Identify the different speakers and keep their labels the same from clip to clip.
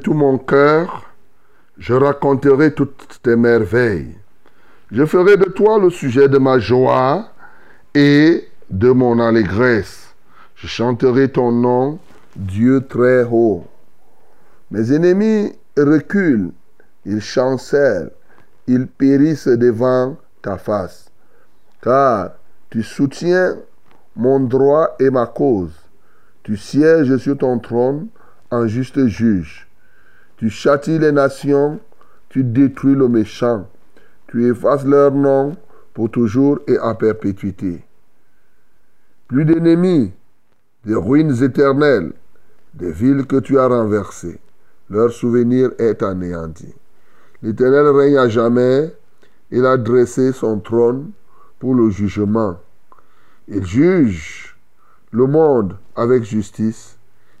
Speaker 1: Tout mon cœur, je raconterai toutes tes merveilles. Je ferai de toi le sujet de ma joie et de mon allégresse. Je chanterai ton nom, Dieu très haut. Mes ennemis reculent, ils chancellent, ils périssent devant ta face. Car tu soutiens mon droit et ma cause. Tu sièges sur ton trône en juste juge. Tu châties les nations, tu détruis le méchant, tu effaces leur nom pour toujours et à perpétuité. Plus d'ennemis, des ruines éternelles, des villes que tu as renversées, leur souvenir est anéanti. L'Éternel règne à jamais, il a dressé son trône pour le jugement. Il juge le monde avec justice,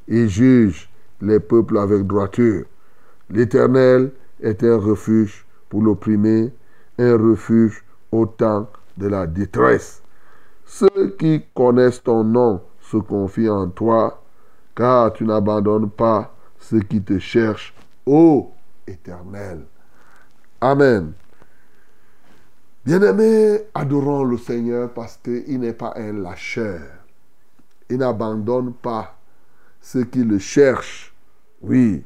Speaker 1: il juge les peuples avec droiture. L'Éternel est un refuge pour l'opprimé, un refuge au temps de la détresse. Ceux qui connaissent ton nom se confient en toi, car tu n'abandonnes pas ceux qui te cherchent, ô Éternel. Amen. Bien-aimés, adorons le Seigneur parce qu'il n'est pas un lâcheur. Il n'abandonne pas ceux qui le cherchent. Oui,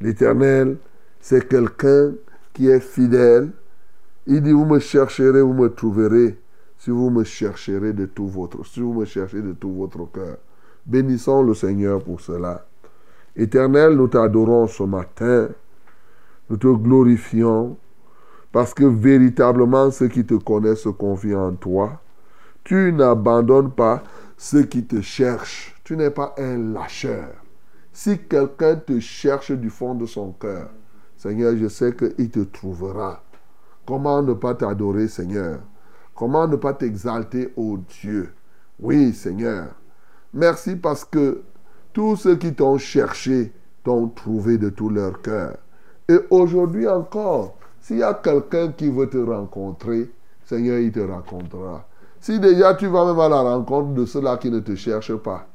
Speaker 1: l'Éternel, c'est quelqu'un qui est fidèle. Il dit, vous me chercherez, vous me trouverez, si vous me chercherez de tout votre, si vous me cherchez de tout votre cœur. Bénissons le Seigneur pour cela. Éternel, nous t'adorons ce matin. Nous te glorifions parce que véritablement ceux qui te connaissent se confient en toi. Tu n'abandonnes pas ceux qui te cherchent. Tu n'es pas un lâcheur. Si quelqu'un te cherche du fond de son cœur, Seigneur, je sais qu'il te trouvera. Comment ne pas t'adorer, Seigneur? Comment ne pas t'exalter, ô Dieu? Oui, Seigneur. Merci parce que tous ceux qui t'ont cherché t'ont trouvé de tout leur cœur. Et aujourd'hui encore, s'il y a quelqu'un qui veut te rencontrer, Seigneur, il te rencontrera. Si déjà tu vas même à la rencontre de ceux-là qui ne te cherchent pas,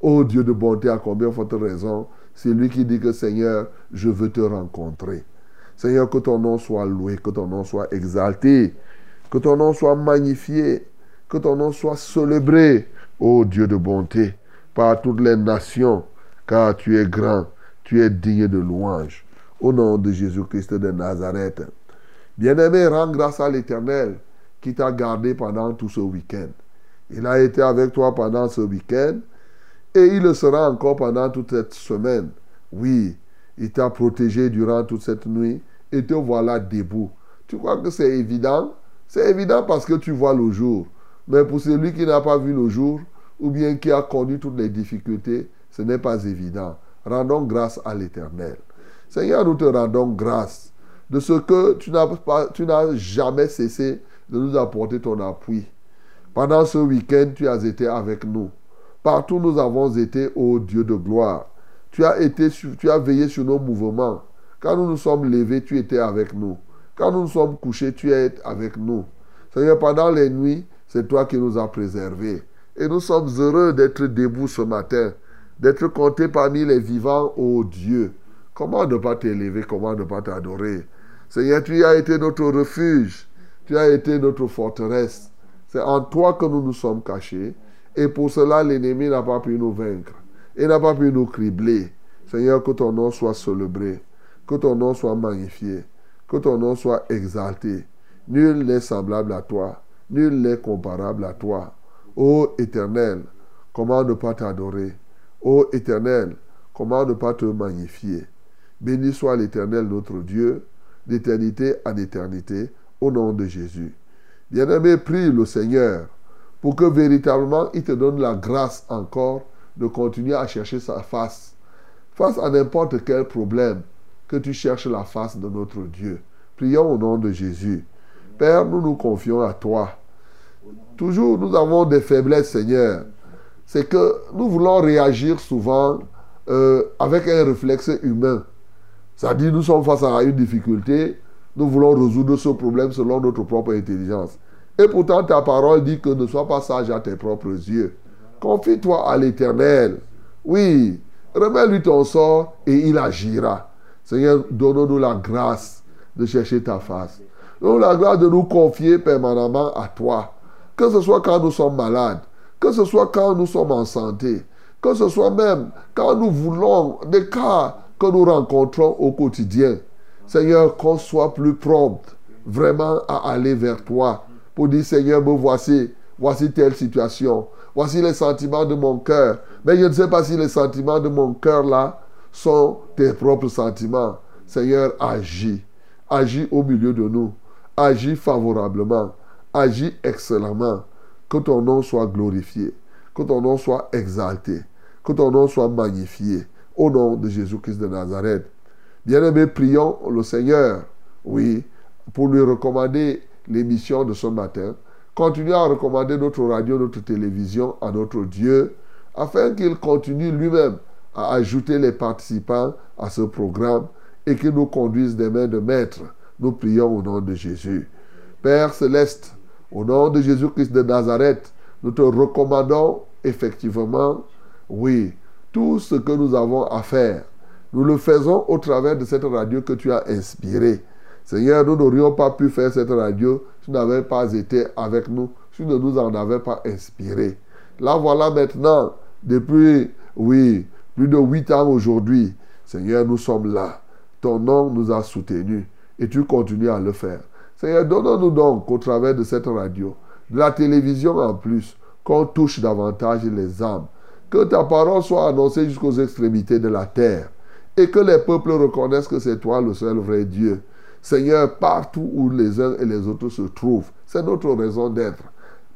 Speaker 1: Oh Dieu de bonté, à combien forte raison, c'est lui qui dit que Seigneur, je veux te rencontrer. Seigneur, que ton nom soit loué, que ton nom soit exalté, que ton nom soit magnifié, que ton nom soit célébré, ô Dieu de bonté, par toutes les nations, car tu es grand, tu es digne de louange. Au nom de Jésus-Christ de Nazareth. Bien-aimé, rends grâce à l'Éternel qui t'a gardé pendant tout ce week-end. Il a été avec toi pendant ce week-end et il le sera encore pendant toute cette semaine. Oui, il t'a protégé durant toute cette nuit et te voilà debout. Tu crois que c'est évident? C'est évident parce que tu vois le jour. Mais pour celui qui n'a pas vu le jour ou bien qui a connu toutes les difficultés, ce n'est pas évident. Rendons grâce à l'Éternel. Seigneur, nous te rendons grâce de ce que tu tu n'as jamais cessé de nous apporter ton appui. Pendant ce week-end, tu as été avec nous. Partout nous avons été, ô Dieu de gloire. Tu as, été, tu as veillé sur nos mouvements. Quand nous nous sommes levés, tu étais avec nous. Quand nous nous sommes couchés, tu es avec nous. Seigneur, pendant les nuits, c'est toi qui nous as préservés. Et nous sommes heureux d'être debout ce matin, d'être comptés parmi les vivants, ô Dieu. Comment ne pas t'élever, comment ne pas t'adorer? Seigneur, tu as été notre refuge, tu as été notre forteresse. C'est en toi que nous nous sommes cachés. Et pour cela, l'ennemi n'a pas pu nous vaincre. Il n'a pas pu nous cribler. Seigneur, que ton nom soit célébré. Que ton nom soit magnifié. Que ton nom soit exalté. Nul n'est semblable à toi. Nul n'est comparable à toi. Ô Éternel, comment ne pas t'adorer? Ô Éternel, comment ne pas te magnifier? Béni soit l'Éternel notre Dieu d'éternité en éternité, au nom de Jésus. Bien-aimé, prie le Seigneur pour que véritablement il te donne la grâce encore de continuer à chercher sa face. Face à n'importe quel problème, que tu cherches la face de notre Dieu. Prions au nom de Jésus. Père, nous nous confions à toi. Toujours, nous avons des faiblesses, Seigneur. C'est que nous voulons réagir souvent euh, avec un réflexe humain. C'est-à-dire, nous sommes face à une difficulté, nous voulons résoudre ce problème selon notre propre intelligence. Et pourtant, ta parole dit que ne sois pas sage à tes propres yeux. Confie-toi à l'Éternel. Oui, remets-lui ton sort et il agira. Seigneur, donne-nous la grâce de chercher ta face. Donne-nous la grâce de nous confier permanemment à toi. Que ce soit quand nous sommes malades, que ce soit quand nous sommes en santé, que ce soit même quand nous voulons des cas que nous rencontrons au quotidien. Seigneur, qu'on soit plus prompt vraiment à aller vers toi pour dire Seigneur, me voici, voici telle situation, voici les sentiments de mon cœur. Mais je ne sais pas si les sentiments de mon cœur là sont tes propres sentiments. Seigneur, agis. Agis au milieu de nous. Agis favorablement. Agis excellemment. Que ton nom soit glorifié. Que ton nom soit exalté. Que ton nom soit magnifié au nom de Jésus-Christ de Nazareth. Bien-aimés, prions le Seigneur, oui, pour lui recommander l'émission de ce matin. Continuez à recommander notre radio, notre télévision à notre Dieu, afin qu'il continue lui-même à ajouter les participants à ce programme et qu'il nous conduise des mains de maître. Nous prions au nom de Jésus. Père céleste, au nom de Jésus-Christ de Nazareth, nous te recommandons effectivement, oui, tout ce que nous avons à faire, nous le faisons au travers de cette radio que tu as inspirée. Seigneur, nous n'aurions pas pu faire cette radio si tu n'avais pas été avec nous, si tu ne nous en avais pas inspiré. Là, voilà maintenant, depuis, oui, plus de huit ans aujourd'hui, Seigneur, nous sommes là. Ton nom nous a soutenus et tu continues à le faire. Seigneur, donne-nous donc au travers de cette radio, de la télévision en plus, qu'on touche davantage les âmes que ta parole soit annoncée jusqu'aux extrémités de la terre. Et que les peuples reconnaissent que c'est toi le seul vrai Dieu. Seigneur, partout où les uns et les autres se trouvent, c'est notre raison d'être.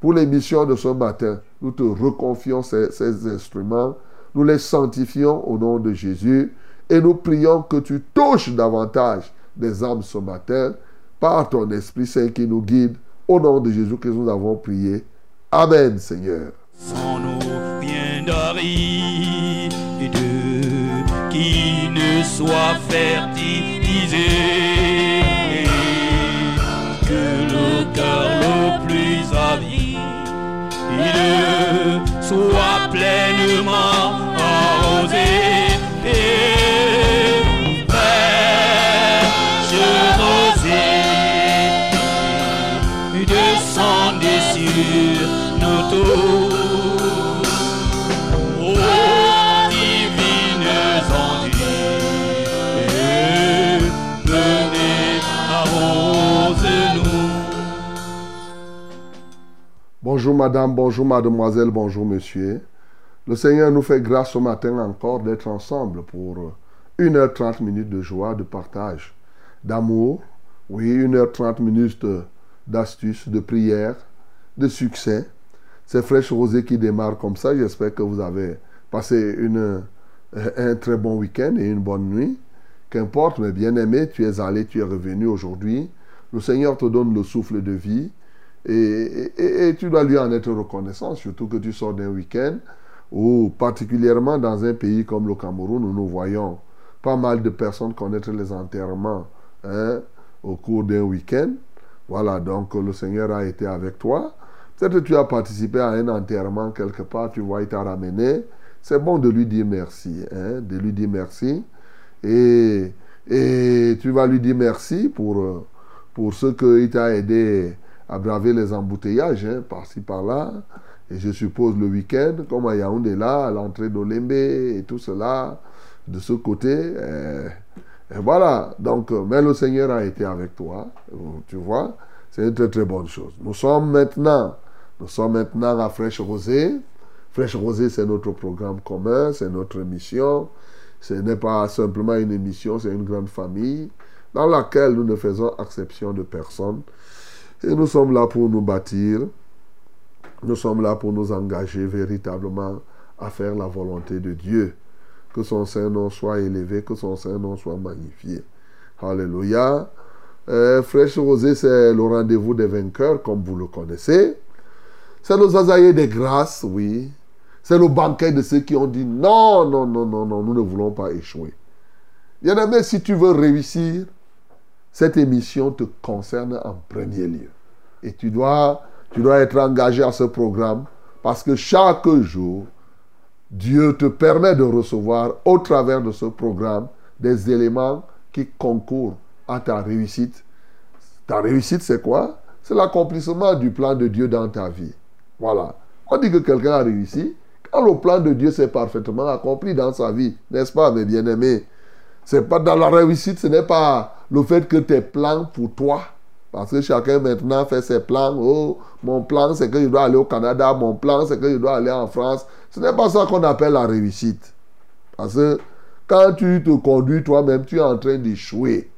Speaker 1: Pour l'émission de ce matin, nous te reconfions ces, instruments, nous les sanctifions au nom de Jésus et nous prions que tu touches davantage des âmes ce matin par ton Esprit Saint qui nous guide. Au nom de Jésus que nous avons prié. Amen, Seigneur.
Speaker 2: Soit pleinement
Speaker 1: Bonjour madame, bonjour mademoiselle, bonjour monsieur. Le Seigneur nous fait grâce ce matin encore d'être ensemble pour 1h30 minutes de joie, de partage, d'amour. Oui, 1h30 minutes d'astuces, de prière, de succès. C'est Fraîche Rosée qui démarre comme ça. J'espère que vous avez passé une, un très bon week-end et une bonne nuit. Qu'importe, mais bien aimé, tu es allé, tu es revenu aujourd'hui. Le Seigneur te donne le souffle de vie et, tu dois lui en être reconnaissant, surtout que tu sors d'un week-end où, particulièrement dans un pays comme le Cameroun, où nous voyons pas mal de personnes connaître les enterrements hein, au cours d'un week-end. Voilà, donc le Seigneur a été avec toi. Peut-être que tu as participé à un enterrement quelque part, tu vois, il t'a ramené. C'est bon de lui dire merci, hein, de lui dire merci. Et, et tu vas lui dire merci pour, pour ce qu'il t'a aidé à braver les embouteillages, hein, par-ci, par-là. Et je suppose le week-end, comme à Yaoundé là, à l'entrée d'Olembe et tout cela, de ce côté. Et, voilà. Donc, mais le Seigneur a été avec toi, tu vois. C'est une très très bonne chose. Nous sommes maintenant, nous sommes maintenant à Fraîche Rosée. Fraîche Rosée, c'est notre programme commun, c'est notre mission. Ce n'est pas simplement une émission, c'est une grande famille dans laquelle nous ne faisons exception de personne. Et nous sommes là pour nous bâtir. Nous sommes là pour nous engager véritablement à faire la volonté de Dieu. Que son Saint-Nom soit élevé, que son Saint-Nom soit magnifié. Alléluia. Euh, Fraîche Rosée, c'est le rendez-vous des vainqueurs, comme vous le connaissez. C'est le zazaïe des grâces, oui. C'est le banquet de ceux qui ont dit non, non, non, non, non, nous ne voulons pas échouer. Bien aimé, si tu veux réussir, cette émission te concerne en premier lieu. Et tu dois, tu dois être engagé à ce programme parce que chaque jour, Dieu te permet de recevoir au travers de ce programme des éléments qui concourent à ta réussite. Ta réussite, c'est quoi? C'est l'accomplissement du plan de Dieu dans ta vie. Voilà. On dit que quelqu'un a réussi quand le plan de Dieu s'est parfaitement accompli dans sa vie, n'est-ce pas, mes bien-aimés? C'est pas dans la réussite, ce n'est pas le fait que tes plans pour toi, parce que chacun maintenant fait ses plans. Oh, mon plan, c'est que je dois aller au Canada. Mon plan, c'est que je dois aller en France. Ce n'est pas ça qu'on appelle la réussite. Parce que quand tu te conduis toi-même, tu es en train d'échouer.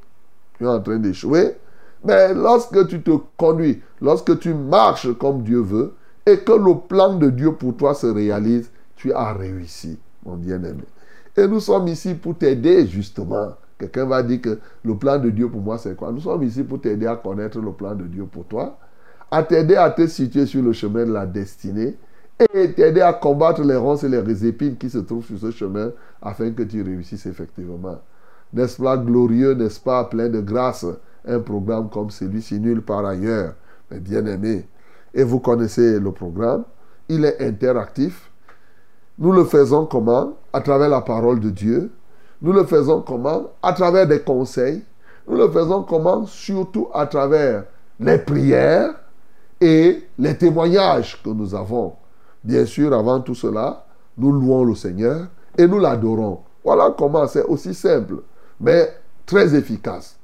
Speaker 1: Tu es en train d'échouer. Mais lorsque tu te conduis, lorsque tu marches comme Dieu veut, et que le plan de Dieu pour toi se réalise, tu as réussi, mon bien-aimé. Et nous sommes ici pour t'aider justement Quelqu'un va dire que le plan de Dieu pour moi, c'est quoi? Nous sommes ici pour t'aider à connaître le plan de Dieu pour toi, à t'aider à te situer sur le chemin de la destinée et t'aider à combattre les ronces et les épines qui se trouvent sur ce chemin afin que tu réussisses effectivement. N'est-ce pas glorieux, n'est-ce pas plein de grâce, un programme comme celui-ci, nul par ailleurs, mais bien aimé. Et vous connaissez le programme, il est interactif. Nous le faisons comment? À travers la parole de Dieu, nous le faisons comment? À travers des conseils. Nous le faisons comment? Surtout à travers les prières et les témoignages que nous avons. Bien sûr, avant tout cela, nous louons le Seigneur et nous l'adorons. Voilà comment c'est aussi simple, mais très efficace.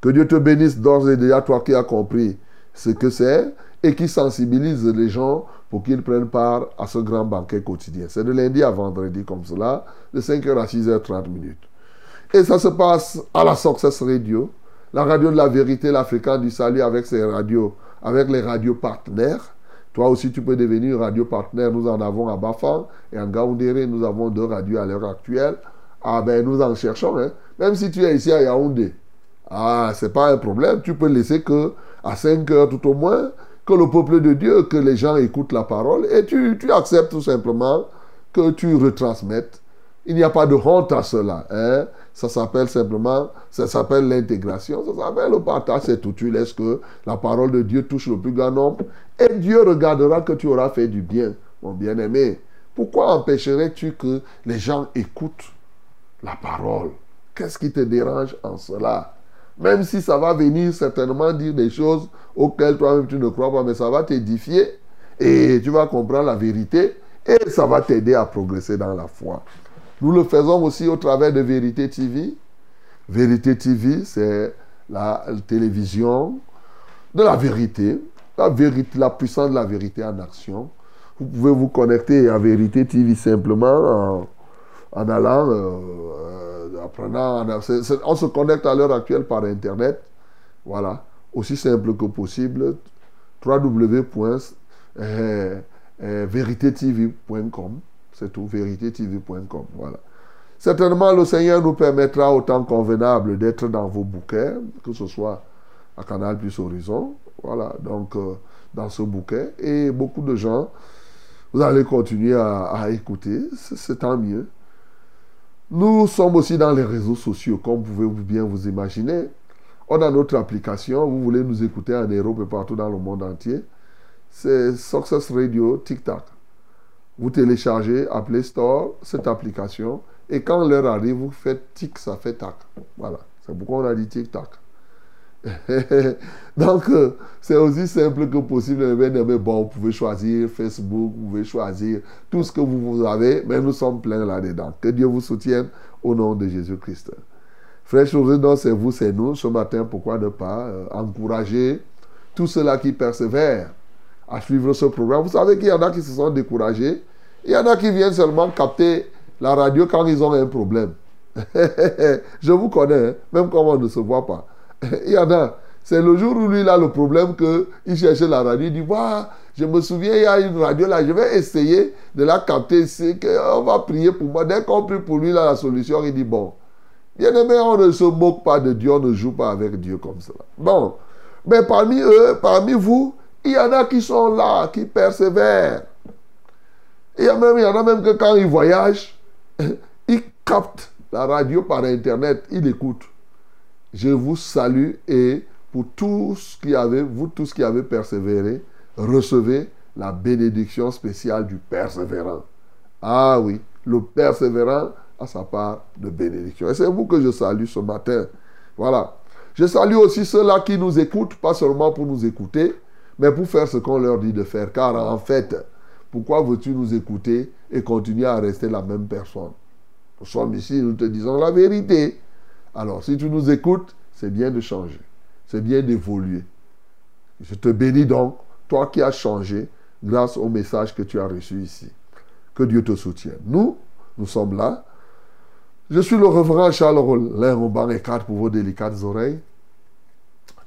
Speaker 1: Que Dieu te bénisse d'ores et déjà, toi qui as compris ce que c'est et qui sensibilise les gens pour qu'ils prennent part à ce grand banquet quotidien. C'est de lundi à vendredi comme cela, de 5h à 6h30 minutes. Et ça se passe à la Success Radio, la radio de la vérité, l'Africain du salut avec ses radios, avec les radios partenaires. Toi aussi, tu peux devenir radio partenaire. Nous en avons à Bafang et en Gaoundéré, nous avons deux radios à l'heure actuelle. Ah ben, nous en cherchons. Hein. Même si tu es ici à Yaoundé, ah, c'est pas un problème. Tu peux laisser que à 5 heures tout au moins, que le peuple de Dieu, que les gens écoutent la parole et tu, tu acceptes tout simplement que tu retransmettes. Il n'y a pas de honte à cela. Hein? Ça s'appelle simplement, ça s'appelle l'intégration, ça s'appelle le partage, c'est tout. Tu laisses que la parole de Dieu touche le plus grand nombre et Dieu regardera que tu auras fait du bien, mon bien-aimé. Pourquoi empêcherais-tu que les gens écoutent la parole? Qu'est-ce qui te dérange en cela? Même si ça va venir certainement dire des choses auxquelles toi-même tu ne crois pas, mais ça va t'édifier et tu vas comprendre la vérité et ça va t'aider à progresser dans la foi. Nous le faisons aussi au travers de Vérité TV. Vérité TV, c'est la télévision de la vérité. la, vérité, la puissance de la vérité en action. Vous pouvez vous connecter à Vérité TV simplement en, allant, euh, euh, apprenant. en- on se connecte à l'heure actuelle par Internet. Voilà. Aussi simple que possible. www.veritetv.com. C'est tout. Veritetv.com. Voilà. Certainement, le Seigneur nous permettra au temps convenable d'être dans vos bouquets, que ce soit à Canal plus Horizon. Voilà, donc euh, dans ce bouquet. Et beaucoup de gens, vous allez continuer à, écouter. C'est tant mieux. Nous sommes aussi dans les réseaux sociaux, comme vous pouvez bien vous imaginer. On a notre application. Vous voulez nous écouter en Europe et partout dans le monde entier. C'est Success Radio TikTok. Vous téléchargez à Play Store cette application et quand l'heure arrive, vous faites tic, ça fait tac. Voilà. C'est pourquoi on a dit tic-tac. Donc, euh, c'est aussi simple que possible. Mais, mais bon, vous pouvez choisir Facebook, vous pouvez choisir tout ce que vous, avez, mais nous sommes pleins là-dedans. Que Dieu vous soutienne au nom de Jésus-Christ. Frère donc c'est vous, c'est nous. Ce matin, pourquoi ne pas euh, encourager tous ceux-là qui persévèrent à suivre ce programme. Vous savez qu'il y en a qui se sont découragés. Il y en a qui viennent seulement capter la radio quand ils ont un problème. Je vous connais, hein, même quand on ne se voit pas. Il y en a. C'est le jour où lui, il a le problème qu'il cherchait la radio. Il dit, Waouh, je me souviens, il y a une radio là, je vais essayer de la capter. C'est qu'on va prier pour moi. Dès qu'on prie pour lui, là, la solution, il dit, bon, bien aimé, on ne se moque pas de Dieu, on ne joue pas avec Dieu comme cela. Bon, mais parmi eux, parmi vous, il y en a qui sont là, qui persévèrent. Il y, a même, il y en a même que quand ils voyagent, ils captent la radio par Internet, ils écoutent. Je vous salue et pour tous qui avez, vous tous qui avez persévéré, recevez la bénédiction spéciale du persévérant. Ah oui, le persévérant a sa part de bénédiction. Et c'est vous que je salue ce matin. Voilà. Je salue aussi ceux-là qui nous écoutent, pas seulement pour nous écouter, mais pour faire ce qu'on leur dit de faire. Car en fait, pourquoi veux-tu nous écouter et continuer à rester la même personne? Nous sommes ici, nous te disons la vérité. Alors, si tu nous écoutes, c'est bien de changer. C'est bien d'évoluer. Je te bénis donc, toi qui as changé grâce au message que tu as reçu ici. Que Dieu te soutienne. Nous, nous sommes là. Je suis le reverend Charles Rollin banc et pour vos délicates oreilles.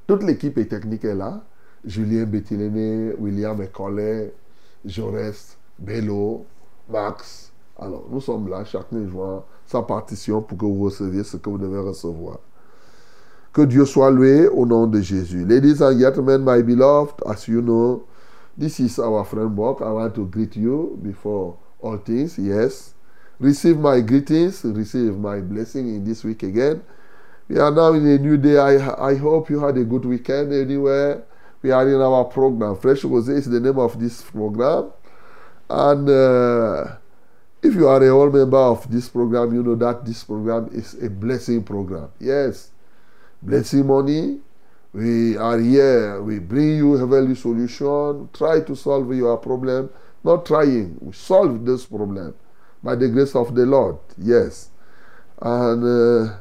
Speaker 1: Toute l'équipe technique est là. Julien Bettiléné, William Ecollet, Jaurès, Bello, Max. Alors, nous sommes là, chacun jouant sa partition pour que vous receviez ce que vous devez recevoir. Que Dieu soit loué au nom de Jésus. Ladies and gentlemen, my beloved, as you know, this is our framework. I want to greet you before all things. Yes. Receive my greetings, receive my blessing in this week again. We are now in a new day. I, I hope you had a good weekend anywhere. We are in our program. Fresh Rose is the name of this program. And uh, if you are a whole member of this program, you know that this program is a blessing program. Yes, blessing money. We are here. We bring you heavenly solution. Try to solve your problem. Not trying. We solve this problem by the grace of the Lord. Yes, and uh,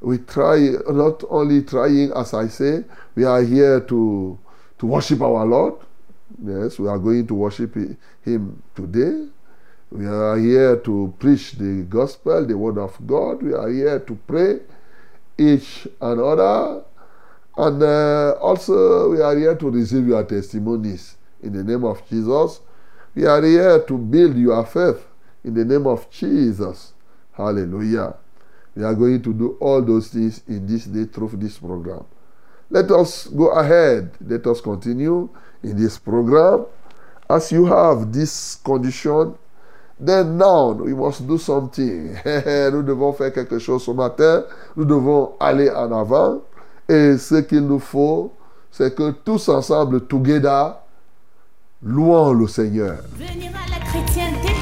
Speaker 1: we try not only trying, as I say, we are here to to worship our Lord. Yes, we are going to worship Him today. We are here to preach the gospel, the word of God. We are here to pray each and other. And uh, also, we are here to receive your testimonies in the name of Jesus. We are here to build your faith in the name of Jesus. Hallelujah. We are going to do all those things in this day through this program. Let us go ahead. Let us continue in this program. As you have this condition, then now we must do something. nous devons faire quelque chose ce matin. Nous devons aller en avant. Et ce qu'il nous faut, c'est que tous ensemble, together, louons le Seigneur.
Speaker 3: Venir à la chrétienté,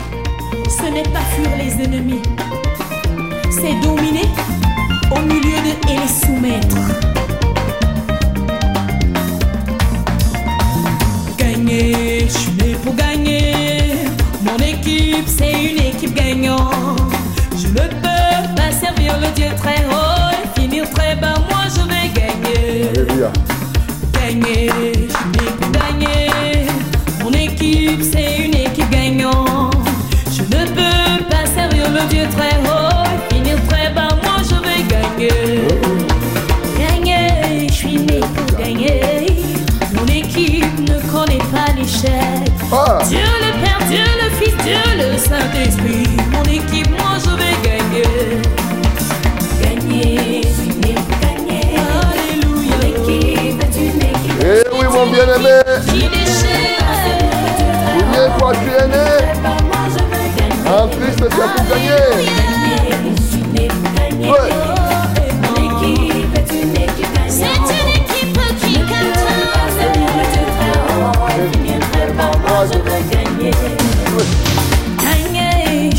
Speaker 3: ce n'est pas fuir les ennemis, c'est dominer au milieu de et les soumettre. Gagner, je suis né pour gagner. Mon équipe, c'est une équipe gagnante. Je ne peux pas servir le Dieu très haut et finir très bas. Moi, je vais gagner.
Speaker 1: Alléluia.
Speaker 3: gagner, je suis né pour gagner. Mon équipe, c'est une équipe gagnante. Je ne peux pas servir le Dieu très haut et finir très bas. Moi, je vais gagner. Gagner, je suis né pour gagner. Mon équipe ne connaît pas l'échec.
Speaker 1: Ah,
Speaker 3: Dieu le Père, Dieu le Dieu le Saint-Esprit. Mon équipe, moi je vais gagner. Gagner, gagner. Alléluia. Mon équipe est une équipe
Speaker 1: eh oui, mon bien-aimé. est toi, tu es né.
Speaker 3: Veux gagner.
Speaker 1: En Christ. Gagner,
Speaker 3: une équipe gagner.
Speaker 1: Ouais.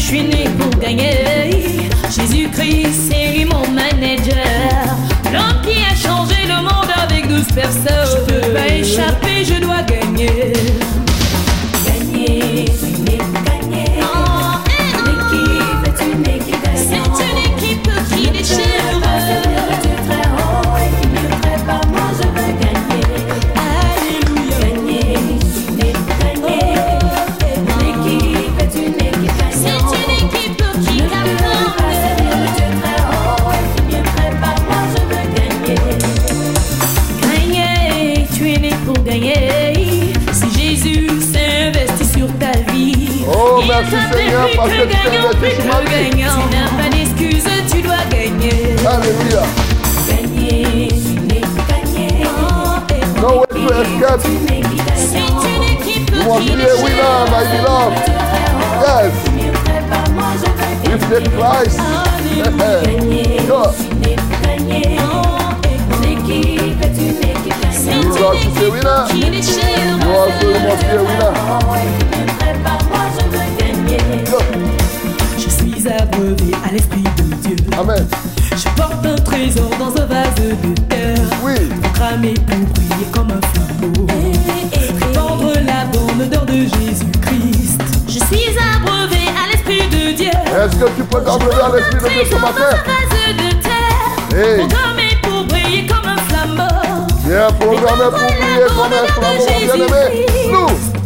Speaker 3: Suis né pour gagner. Jésus-Christ, c'est mon manager. L'homme qui a changé le monde avec douze personnes. Je peux pas échapper, je dois. Gagner, tu
Speaker 1: t'es
Speaker 3: gagnant,
Speaker 1: investi
Speaker 3: plus
Speaker 1: sur
Speaker 3: que
Speaker 1: ma vie.
Speaker 3: gagnant. Tu n'as pas d'excuse, tu dois gagner.
Speaker 1: Alléluia.
Speaker 3: Gagner, tu n'es pas gagné.
Speaker 1: No way to escape.
Speaker 3: C'est une équipe
Speaker 1: You must
Speaker 3: qui
Speaker 1: be a winner, my beloved. Yes. With the Christ. Go. You got to be a winner. You also must be a winner.
Speaker 3: Suis abreuvé à l'Esprit de Dieu.
Speaker 1: Amen.
Speaker 3: Je porte un trésor dans un vase de terre.
Speaker 1: Oui.
Speaker 3: Cramer pour briller comme un flambeau. Répandre la bonne odeur de Jésus-Christ. Je suis abreuvé à l'Esprit de Dieu.
Speaker 1: Est-ce que tu peux t'enlever à l'esprit de Dieu ce
Speaker 3: Trésor dans un
Speaker 1: matin?
Speaker 3: vase de terre.
Speaker 1: Hey.
Speaker 3: Programmé pour briller comme un flambeau.
Speaker 1: Viens programmé pour prier comme un flambeau, mon bien-aimé. Nous.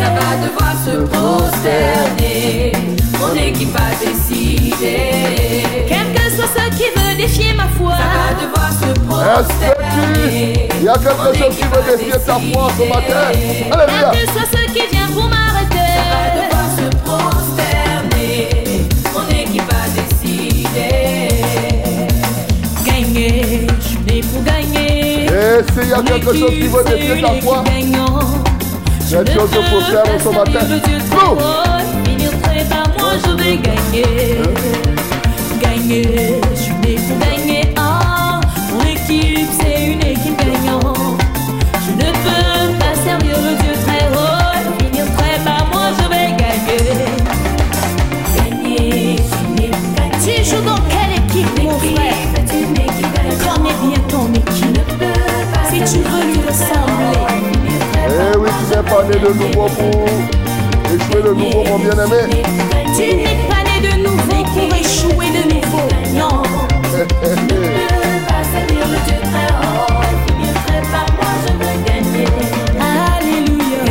Speaker 3: Ça va devoir se prosterner. Mon équipe a décidé. Quel que soit ce qui veut défier ma foi, ça va devoir se
Speaker 1: Est-ce que tu... Il y a quelque chose qui veut défier ta foi ce matin? Alléluia.
Speaker 3: Quel que soit ce qui vient pour m'arrêter, ça va devoir se prosterner. Mon équipe a décidé. Gagner, je suis né pour gagner.
Speaker 1: Et s'il y a quelque chose qui veut défier ta foi,
Speaker 3: Même chose que pour faire, on se bat. Boum! Fini. Né
Speaker 1: de nouveau pour échouer de nouveau, mon bien-aimé.
Speaker 3: Tu n'es pas né de nouveau pour échouer de nouveau. Non. Alléluia.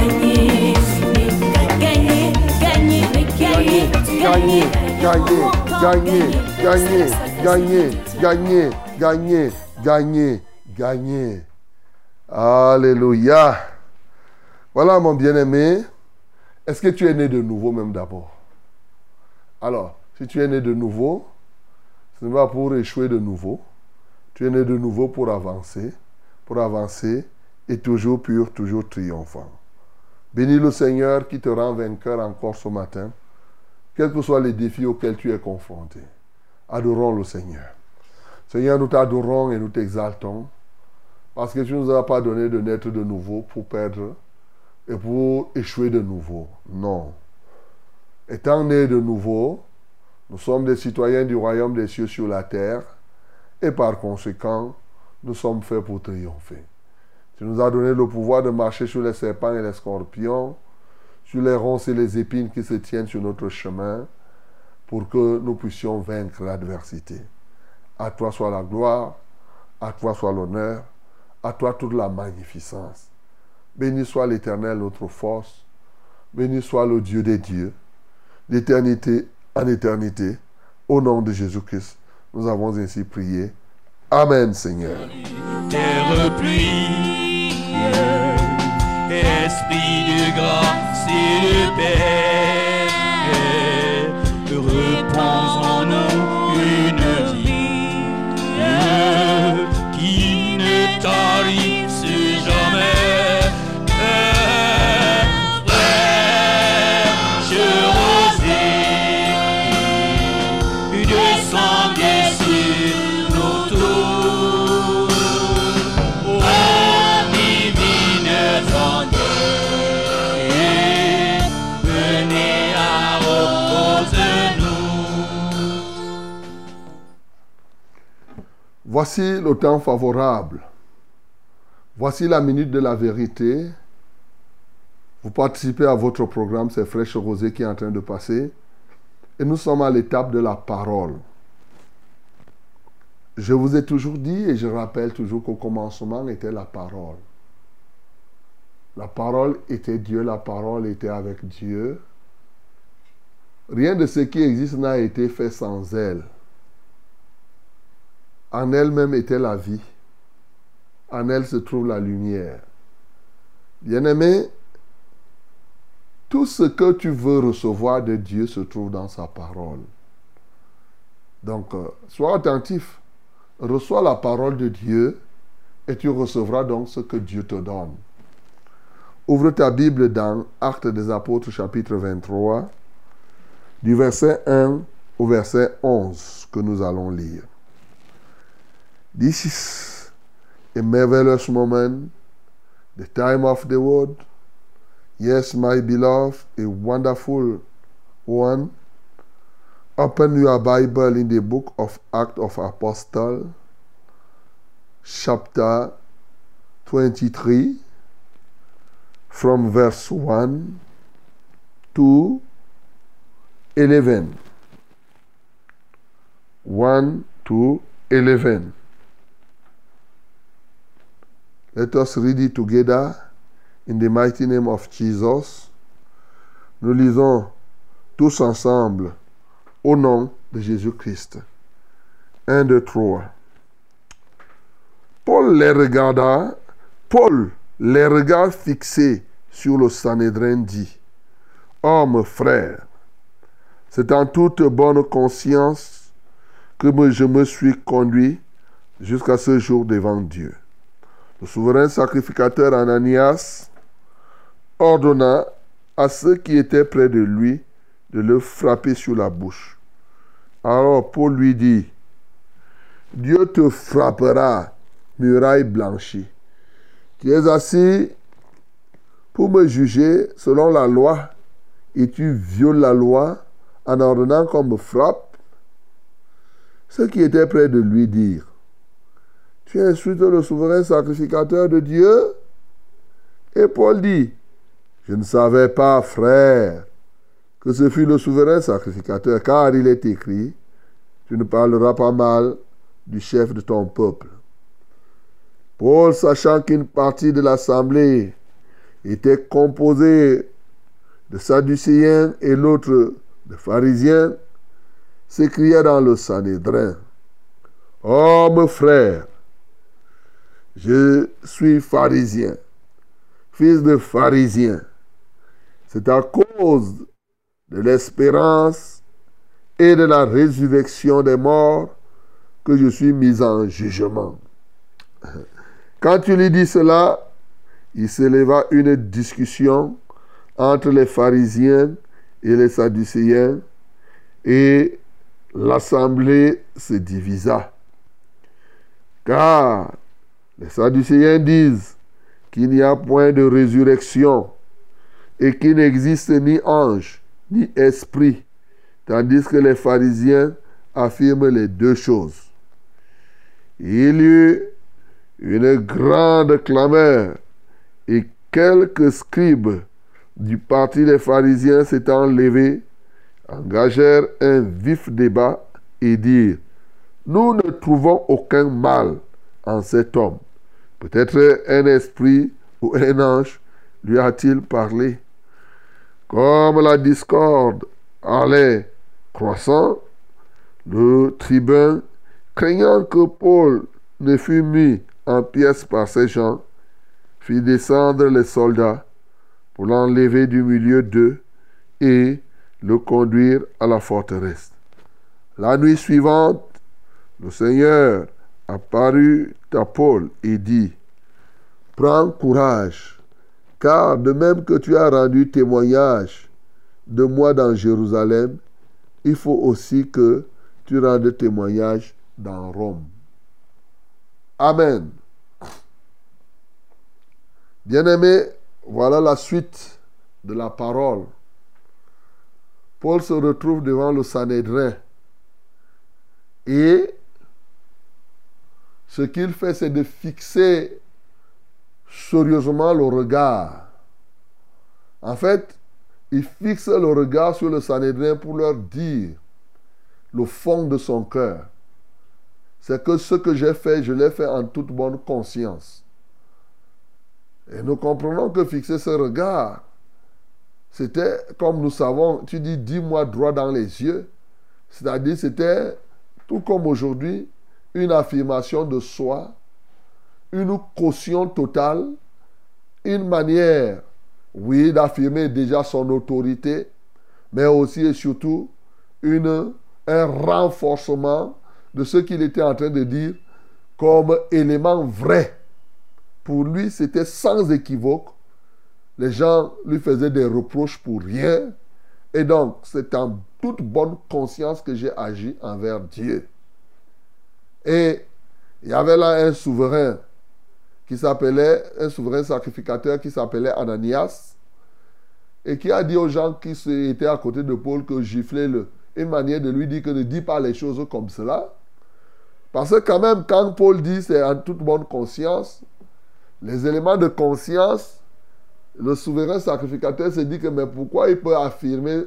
Speaker 3: Gagner, gagner, gagner, gagner,
Speaker 1: Gagner, gagner, gagner, gagner, gagner, gagner, gagner, gagner, gagner. Alléluia. Voilà, mon bien-aimé. Est-ce que tu es né de nouveau même d'abord? Alors, si tu es né de nouveau, ce n'est pas pour échouer de nouveau. Tu es né de nouveau pour avancer, pour avancer et toujours pur, toujours triomphant. Bénis le Seigneur qui te rend vainqueur encore ce matin, quels que soient les défis auxquels tu es confronté. Adorons le Seigneur. Seigneur, nous t'adorons et nous t'exaltons parce que tu ne nous as pas donné de naître de nouveau pour perdre et pour échouer de nouveau. Non. Étant nés de nouveau, nous sommes des citoyens du royaume des cieux sur la terre et par conséquent, nous sommes faits pour triompher. Tu nous as donné le pouvoir de marcher sur les serpents et les scorpions, sur les ronces et les épines qui se tiennent sur notre chemin, pour que nous puissions vaincre l'adversité. À toi soit la gloire, À toi soit l'honneur, à toi toute la magnificence. Béni soit l'Éternel, notre force. Béni soit le Dieu des dieux, d'éternité en éternité. Au nom de Jésus-Christ, nous avons ainsi prié. Amen, Seigneur.
Speaker 2: esprit de grâce de paix, une vie
Speaker 1: Voici le temps favorable. Voici la minute de la vérité. Vous participez à votre programme, c'est Fraîche Rosée qui est en train de passer. Et nous sommes à l'étape de la parole. Je vous ai toujours dit et je rappelle toujours qu'au commencement était la parole. La parole était Dieu, la parole était avec Dieu. Rien de ce qui existe n'a été fait sans elle. En elle-même était la vie. En elle se trouve la lumière. Bien-aimé, tout ce que tu veux recevoir de Dieu se trouve dans sa parole. Donc, euh, sois attentif. Reçois la parole de Dieu et tu recevras donc ce que Dieu te donne. Ouvre ta Bible dans Actes des Apôtres chapitre 23, du verset 1 au verset 11 que nous allons lire. This is a marvelous moment, the time of the word. Yes, my beloved, a wonderful one. Open your Bible in the book of Acts of Apostle, chapter 23, from verse 1 to 11. 1 to 11. Let us read it together in the mighty name of Jesus. Nous lisons tous ensemble au nom de Jésus-Christ. 1, 2, 3. Paul les regarda, Paul, les regards fixés sur le Sanhédrin, dit Homme, frère, c'est en toute bonne conscience que je me suis conduit jusqu'à ce jour devant Dieu. Le souverain sacrificateur Ananias ordonna à ceux qui étaient près de lui de le frapper sur la bouche. Alors Paul lui dit, Dieu te frappera, muraille blanchie. Tu es assis pour me juger selon la loi et tu violes la loi en ordonnant qu'on me frappe. Ceux qui étaient près de lui dirent, tu insultes le souverain sacrificateur de Dieu? Et Paul dit, je ne savais pas, frère, que ce fut le souverain sacrificateur, car il est écrit, tu ne parleras pas mal du chef de ton peuple. Paul, sachant qu'une partie de l'assemblée était composée de Sadducéens et l'autre de pharisiens, s'écria dans le Sanhédrin, Homme frère, je suis pharisien, fils de pharisien. C'est à cause de l'espérance et de la résurrection des morts que je suis mis en jugement. Quand tu lui dis cela, il s'éleva une discussion entre les pharisiens et les sadducéens et l'assemblée se divisa. Car les sadducéens disent qu'il n'y a point de résurrection et qu'il n'existe ni ange ni esprit, tandis que les pharisiens affirment les deux choses. Il y eut une grande clameur et quelques scribes du parti des pharisiens s'étant levés, engagèrent un vif débat et dirent, nous ne trouvons aucun mal en cet homme. Peut-être un esprit ou un ange lui a-t-il parlé. Comme la discorde allait croissant, le tribun, craignant que Paul ne fût mis en pièces par ces gens, fit descendre les soldats pour l'enlever du milieu d'eux et le conduire à la forteresse. La nuit suivante, le Seigneur apparut à Paul et dit, Prends courage, car de même que tu as rendu témoignage de moi dans Jérusalem, il faut aussi que tu rendes témoignage dans Rome. Amen. Bien-aimé, voilà la suite de la parole. Paul se retrouve devant le Sanhédrin et ce qu'il fait, c'est de fixer sérieusement le regard. En fait, il fixe le regard sur le Sanhédrin pour leur dire le fond de son cœur. C'est que ce que j'ai fait, je l'ai fait en toute bonne conscience. Et nous comprenons que fixer ce regard, c'était, comme nous savons, tu dis, dis-moi droit dans les yeux. C'est-à-dire, c'était, tout comme aujourd'hui, une affirmation de soi, une caution totale, une manière, oui, d'affirmer déjà son autorité, mais aussi et surtout une, un renforcement de ce qu'il était en train de dire comme élément vrai. Pour lui, c'était sans équivoque. Les gens lui faisaient des reproches pour rien. Et donc, c'est en toute bonne conscience que j'ai agi envers Dieu. Et il y avait là un souverain qui s'appelait, un souverain sacrificateur qui s'appelait Ananias, et qui a dit aux gens qui étaient à côté de Paul que gifler le, une manière de lui dire que ne dis pas les choses comme cela. Parce que quand même, quand Paul dit c'est en toute bonne conscience, les éléments de conscience, le souverain sacrificateur se dit que mais pourquoi il peut affirmer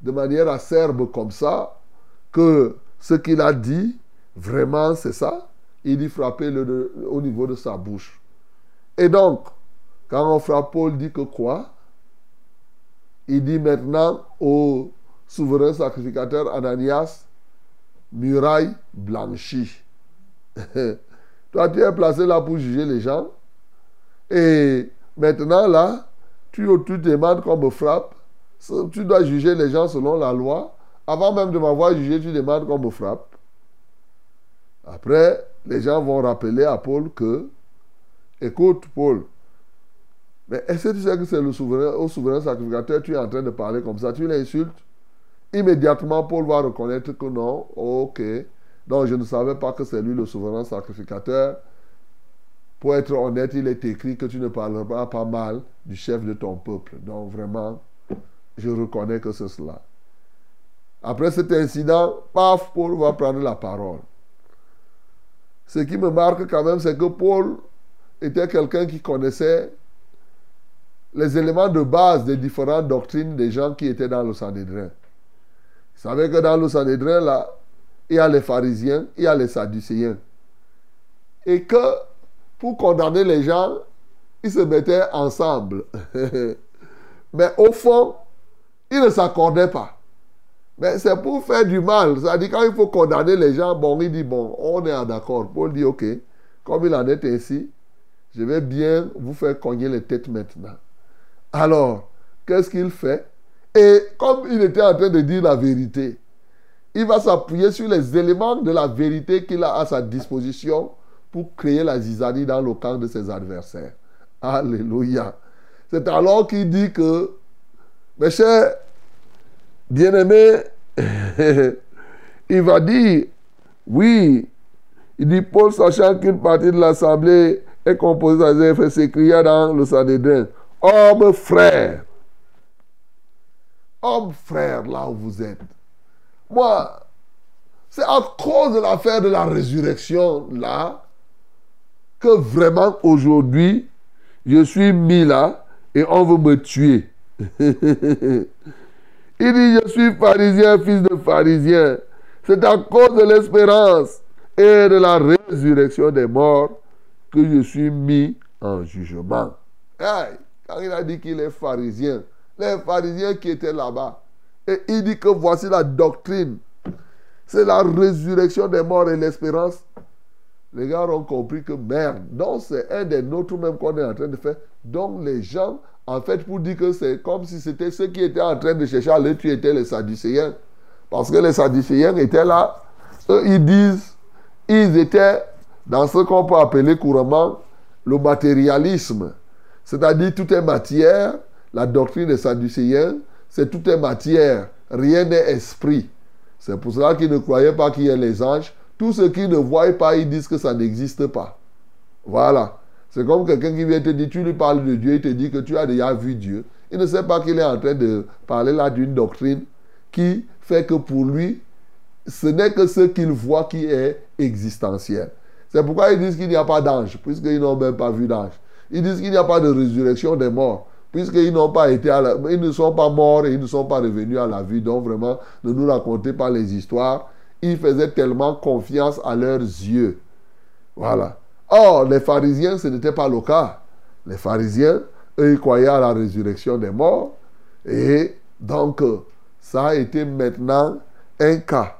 Speaker 1: de manière acerbe comme ça que ce qu'il a dit, vraiment c'est ça? Il dit frapper le, au niveau de sa bouche. Et donc, quand on frappe Paul, dit que quoi? Il dit maintenant au souverain sacrificateur Ananias, muraille blanchie. Toi, tu es placé là pour juger les gens. Et maintenant, là, tu, tu demandes qu'on me frappe. Tu dois juger les gens selon la loi. Avant même de m'avoir jugé, tu demandes qu'on me frappe. Après, les gens vont rappeler à Paul que, écoute, Paul, mais est-ce que tu sais que c'est le souverain, au souverain sacrificateur, tu es en train de parler comme ça, tu l'insultes? Immédiatement, Paul va reconnaître que non, ok. Donc, je ne savais pas que c'est lui le souverain sacrificateur. Pour être honnête, il est écrit que tu ne parleras pas mal du chef de ton peuple. Donc, vraiment, je reconnais que c'est cela. Après cet incident, paf, Paul va prendre la parole. Ce qui me marque quand même, c'est que Paul était quelqu'un qui connaissait les éléments de base des différentes doctrines des gens qui étaient dans le Sanhédrin. Vous savez que dans le Sanhédrin, là, il y a les pharisiens, il y a les sadducéens. Et que pour condamner les gens, ils se mettaient ensemble. Mais au fond, ils ne s'accordaient pas. Mais c'est pour faire du mal. C'est-à-dire quand il faut condamner les gens, bon, il dit, bon, on est d'accord. Paul dit, ok, comme il en est ainsi, je vais bien vous faire cogner les têtes maintenant. Alors, qu'est-ce qu'il fait? Et comme il était en train de dire la vérité, il va s'appuyer sur les éléments de la vérité qu'il a à sa disposition pour créer la zizanie dans le camp de ses adversaires. Alléluia. C'est alors qu'il dit que, mes chers bien-aimés, il va dire, oui, il dit, Paul, sachant qu'une partie de l'assemblée est composée d'Azeph, s'écria dans le Sanhédrin, homme frère, homme frère, là où vous êtes. Moi, c'est à cause de l'affaire de la résurrection, là, que vraiment aujourd'hui, je suis mis là et on veut me tuer. Il dit, je suis pharisien, fils de pharisien. C'est à cause de l'espérance et de la résurrection des morts que je suis mis en jugement. Aïe, quand il a dit qu'il est pharisien, les pharisiens qui étaient là-bas, et il dit que voici la doctrine, c'est la résurrection des morts et l'espérance. Les gars ont compris que merde, donc c'est un des nôtres même qu'on est en train de faire. Donc les gens, en fait, pour dire que c'est comme si c'était ceux qui étaient en train de chercher à le tuer étaient les Sadducéens. Parce que les Sadducéens étaient là, eux ils disent, ils étaient dans ce qu'on peut appeler couramment le matérialisme. C'est-à-dire tout est matière, la doctrine des Sadducéens, c'est tout est matière, rien n'est esprit. C'est pour cela qu'ils ne croyaient pas qu'il y ait les anges. Tout ce qu'ils ne voient pas, ils disent que ça n'existe pas. Voilà. C'est comme quelqu'un qui vient te dire, tu lui parles de Dieu, il te dit que tu as déjà vu Dieu. Il ne sait pas qu'il est en train de parler là d'une doctrine qui fait que pour lui, ce n'est que ce qu'il voit qui est existentiel. C'est pourquoi ils disent qu'il n'y a pas d'ange, puisqu'ils n'ont même pas vu d'ange. Ils disent qu'il n'y a pas de résurrection des morts, puisqu'ils n'ont pas été à la... ils ne sont pas morts et ils ne sont pas revenus à la vie. Donc vraiment, ne nous racontez pas les histoires. Ils faisaient tellement confiance à leurs yeux. Voilà. Or, les pharisiens, ce n'était pas le cas. Les pharisiens, eux, ils croyaient à la résurrection des morts. Et donc, ça a été maintenant un cas.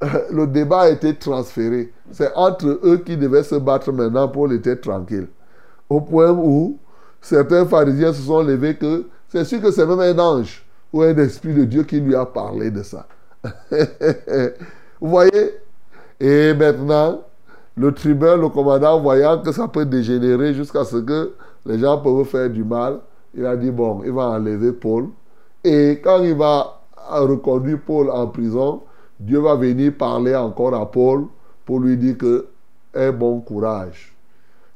Speaker 1: Le débat a été transféré. C'est entre eux qui devaient se battre maintenant pour l'été tranquille. Au point où certains pharisiens se sont levés que c'est sûr que c'est même un ange ou un esprit de Dieu qui lui a parlé de ça. Vous voyez? Et maintenant, le tribun, le commandant, voyant que ça peut dégénérer jusqu'à ce que les gens peuvent faire du mal, il a dit, bon, il va enlever Paul. Et quand il va reconduire Paul en prison, Dieu va venir parler encore à Paul pour lui dire que bon courage.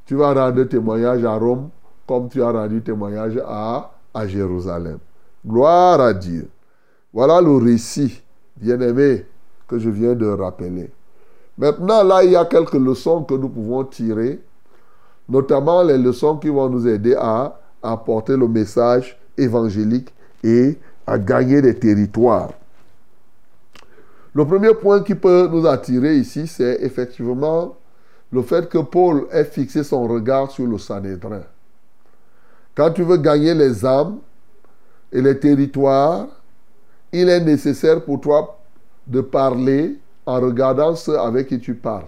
Speaker 1: Tu vas rendre témoignage à Rome comme tu as rendu témoignage à, à Jérusalem. Gloire à Dieu. Voilà le récit, bien-aimé, que je viens de rappeler. Maintenant, là, il y a quelques leçons que nous pouvons tirer, notamment les leçons qui vont nous aider à apporter le message évangélique et à gagner des territoires. Le premier point qui peut nous attirer ici, c'est effectivement le fait que Paul ait fixé son regard sur le Sanhédrin. Quand tu veux gagner les âmes et les territoires, il est nécessaire pour toi de parler en regardant ceux avec qui tu parles.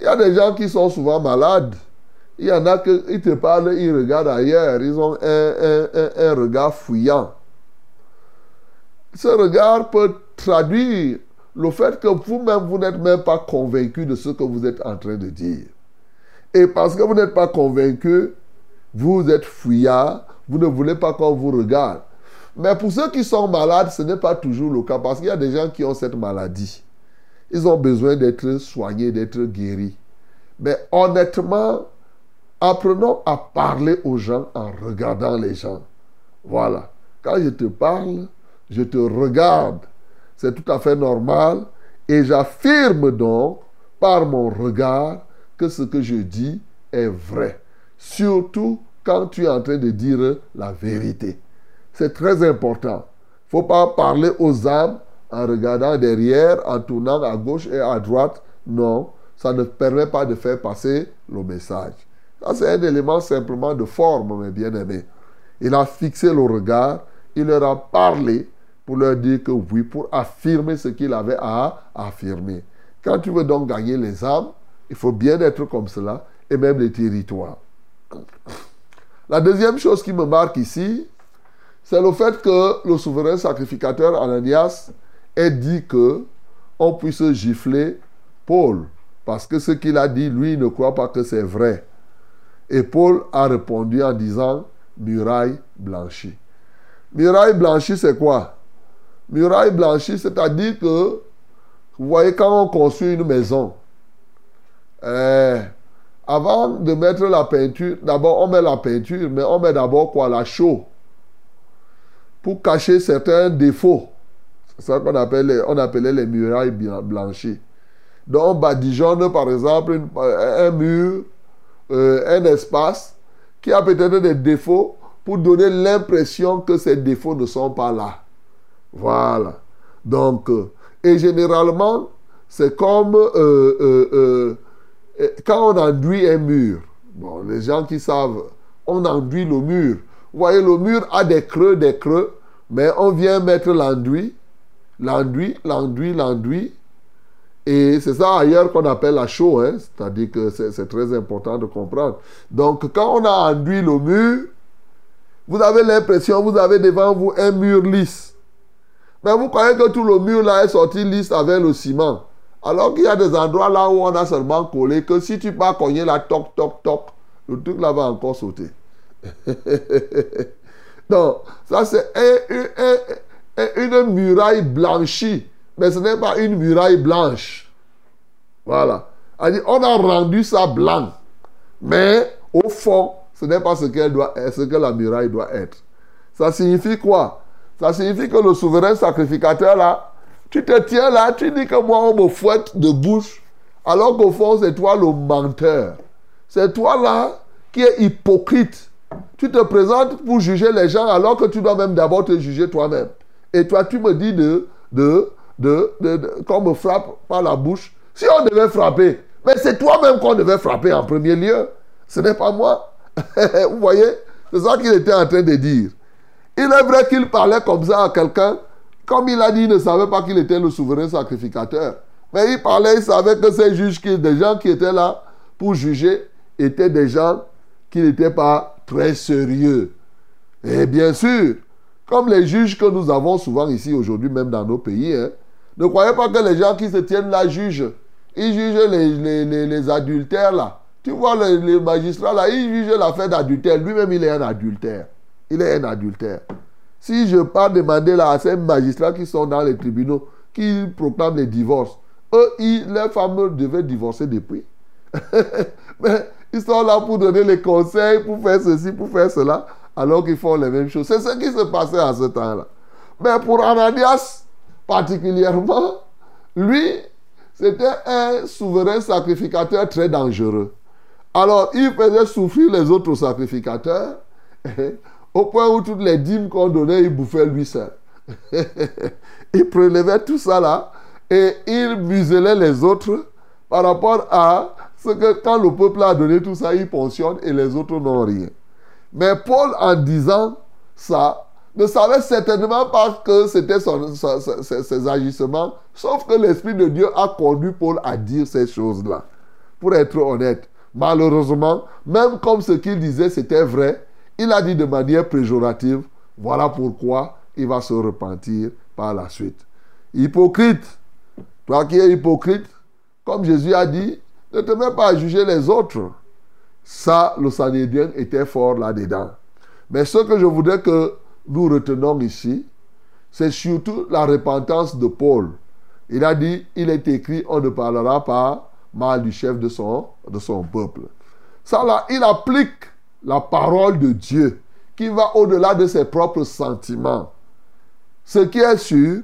Speaker 1: Il y a des gens qui sont souvent malades. Il y en a qui te parlent, ils regardent ailleurs. Ils ont un, regard fouillant. Ce regard peut traduire le fait que vous-même, vous n'êtes même pas convaincu de ce que vous êtes en train de dire. Et parce que vous n'êtes pas convaincu, vous êtes fouillard, vous ne voulez pas qu'on vous regarde. Mais pour ceux qui sont malades, ce n'est pas toujours le cas parce qu'il y a des gens qui ont cette maladie. Ils ont besoin d'être soignés, d'être guéris. Mais honnêtement, apprenons à parler aux gens en regardant les gens. Voilà. Quand je te parle, je te regarde. C'est tout à fait normal. Et j'affirme donc, par mon regard, que ce que je dis est vrai. Surtout quand tu es en train de dire la vérité. C'est très important. Il ne faut pas parler aux âmes en regardant derrière, en tournant à gauche et à droite. Non, ça ne permet pas de faire passer le message. Ça, c'est un élément simplement de forme, mes bien-aimés. Il a fixé le regard, il leur a parlé pour leur dire que oui, pour affirmer ce qu'il avait à affirmer. Quand tu veux donc gagner les âmes, il faut bien être comme cela, et même les territoires. La deuxième chose qui me marque ici, c'est le fait que le souverain sacrificateur Ananias ait dit que on puisse gifler Paul. Parce que ce qu'il a dit, lui, ne croit pas que c'est vrai. Et Paul a répondu en disant muraille blanchie. Muraille blanchie, c'est quoi? Muraille blanchie, c'est-à-dire que, vous voyez, quand on construit une maison, eh, avant de mettre la peinture, d'abord on met la peinture, mais on met d'abord quoi? La chaux. Pour cacher certains défauts. C'est ça qu'on appelle, appelait les murailles blanchies. Donc on badigeonne par exemple un mur, euh, un espace qui a peut-être des défauts pour donner l'impression que ces défauts ne sont pas là. Voilà. Donc, euh, et généralement, c'est comme euh, euh, euh, euh, quand on enduit un mur. Bon, les gens qui savent, on enduit le mur. Vous voyez, le mur a des creux, des creux, mais on vient mettre l'enduit, l'enduit, l'enduit, l'enduit. Et c'est ça ailleurs qu'on appelle la chaux, hein. c'est-à-dire que c'est très important de comprendre. Donc, quand on a enduit le mur, vous avez l'impression, vous avez devant vous un mur lisse. Mais vous croyez que tout le mur là est sorti lisse avec le ciment. Alors qu'il y a des endroits là où on a seulement collé que si tu pars cogner là, toc, toc, toc, le truc là va encore sauter. Donc, ça c'est un- une muraille blanchie, mais ce n'est pas une muraille blanche. Voilà. On a rendu ça blanc, mais au fond, ce n'est pas ce, qu'elle doit, ce que la muraille doit être. Ça signifie quoi? Ça signifie que le souverain sacrificateur là, tu te tiens là, tu dis que moi on me fouette de bouche, alors qu'au fond c'est toi le menteur. C'est toi là qui es hypocrite. Tu te présentes pour juger les gens alors que tu dois même d'abord te juger toi-même. Et toi tu me dis de, de, de, qu'on me frappe par la bouche. Si on devait frapper, mais c'est toi-même qu'on devait frapper en premier lieu. Ce n'est pas moi. Vous voyez C'est ça qu'il était en train de dire. Il est vrai qu'il parlait comme ça à quelqu'un. Comme il a dit, il ne savait pas qu'il était le souverain sacrificateur. Mais il parlait, il savait que ces juges, qui, des gens qui étaient là pour juger, étaient des gens qui n'étaient pas très sérieux. Et bien sûr, comme les juges que nous avons souvent ici aujourd'hui, même dans nos pays, hein, ne croyez pas que les gens qui se tiennent là jugent. Ils jugent les, les- les- les adultères là. Tu vois, le, le magistrat là, il juge l'affaire d'adultère. Lui-même, il est un adultère. Il est un adultère. Si je pars demander là à ces magistrats qui sont dans les tribunaux, qui proclament les divorces, eux, ils, leurs femmes devaient divorcer depuis. Mais ils sont là pour donner les conseils, pour faire ceci, pour faire cela, alors qu'ils font les mêmes choses. C'est ce qui se passait à ce temps-là. Mais pour Ananias, particulièrement, lui, c'était un souverain sacrificateur très dangereux. Alors, il faisait souffrir les autres sacrificateurs, au point où toutes les dîmes qu'on donnait, il bouffait lui seul. il prélevait tout ça là, et il muselait les autres par rapport à ce que quand le peuple a donné tout ça, il pensionne et les autres n'ont rien. Mais Paul, en disant ça, ne savait certainement pas que c'était ses agissements, sauf que l'Esprit de Dieu a conduit Paul à dire ces choses-là. Pour être honnête, malheureusement, même comme ce qu'il disait c'était vrai, il a dit de manière péjorative, voilà pourquoi il va se repentir par la suite. Hypocrite, toi qui es hypocrite, comme Jésus a dit, ne te mets pas à juger les autres. Ça, le Sanhédrin était fort là-dedans. Mais ce que je voudrais que nous retenons ici, c'est surtout la repentance de Paul. Il a dit, il est écrit, on ne parlera pas mal du chef de son, de son peuple. Ça là, il applique la parole de Dieu qui va au-delà de ses propres sentiments. Ce qui est sûr,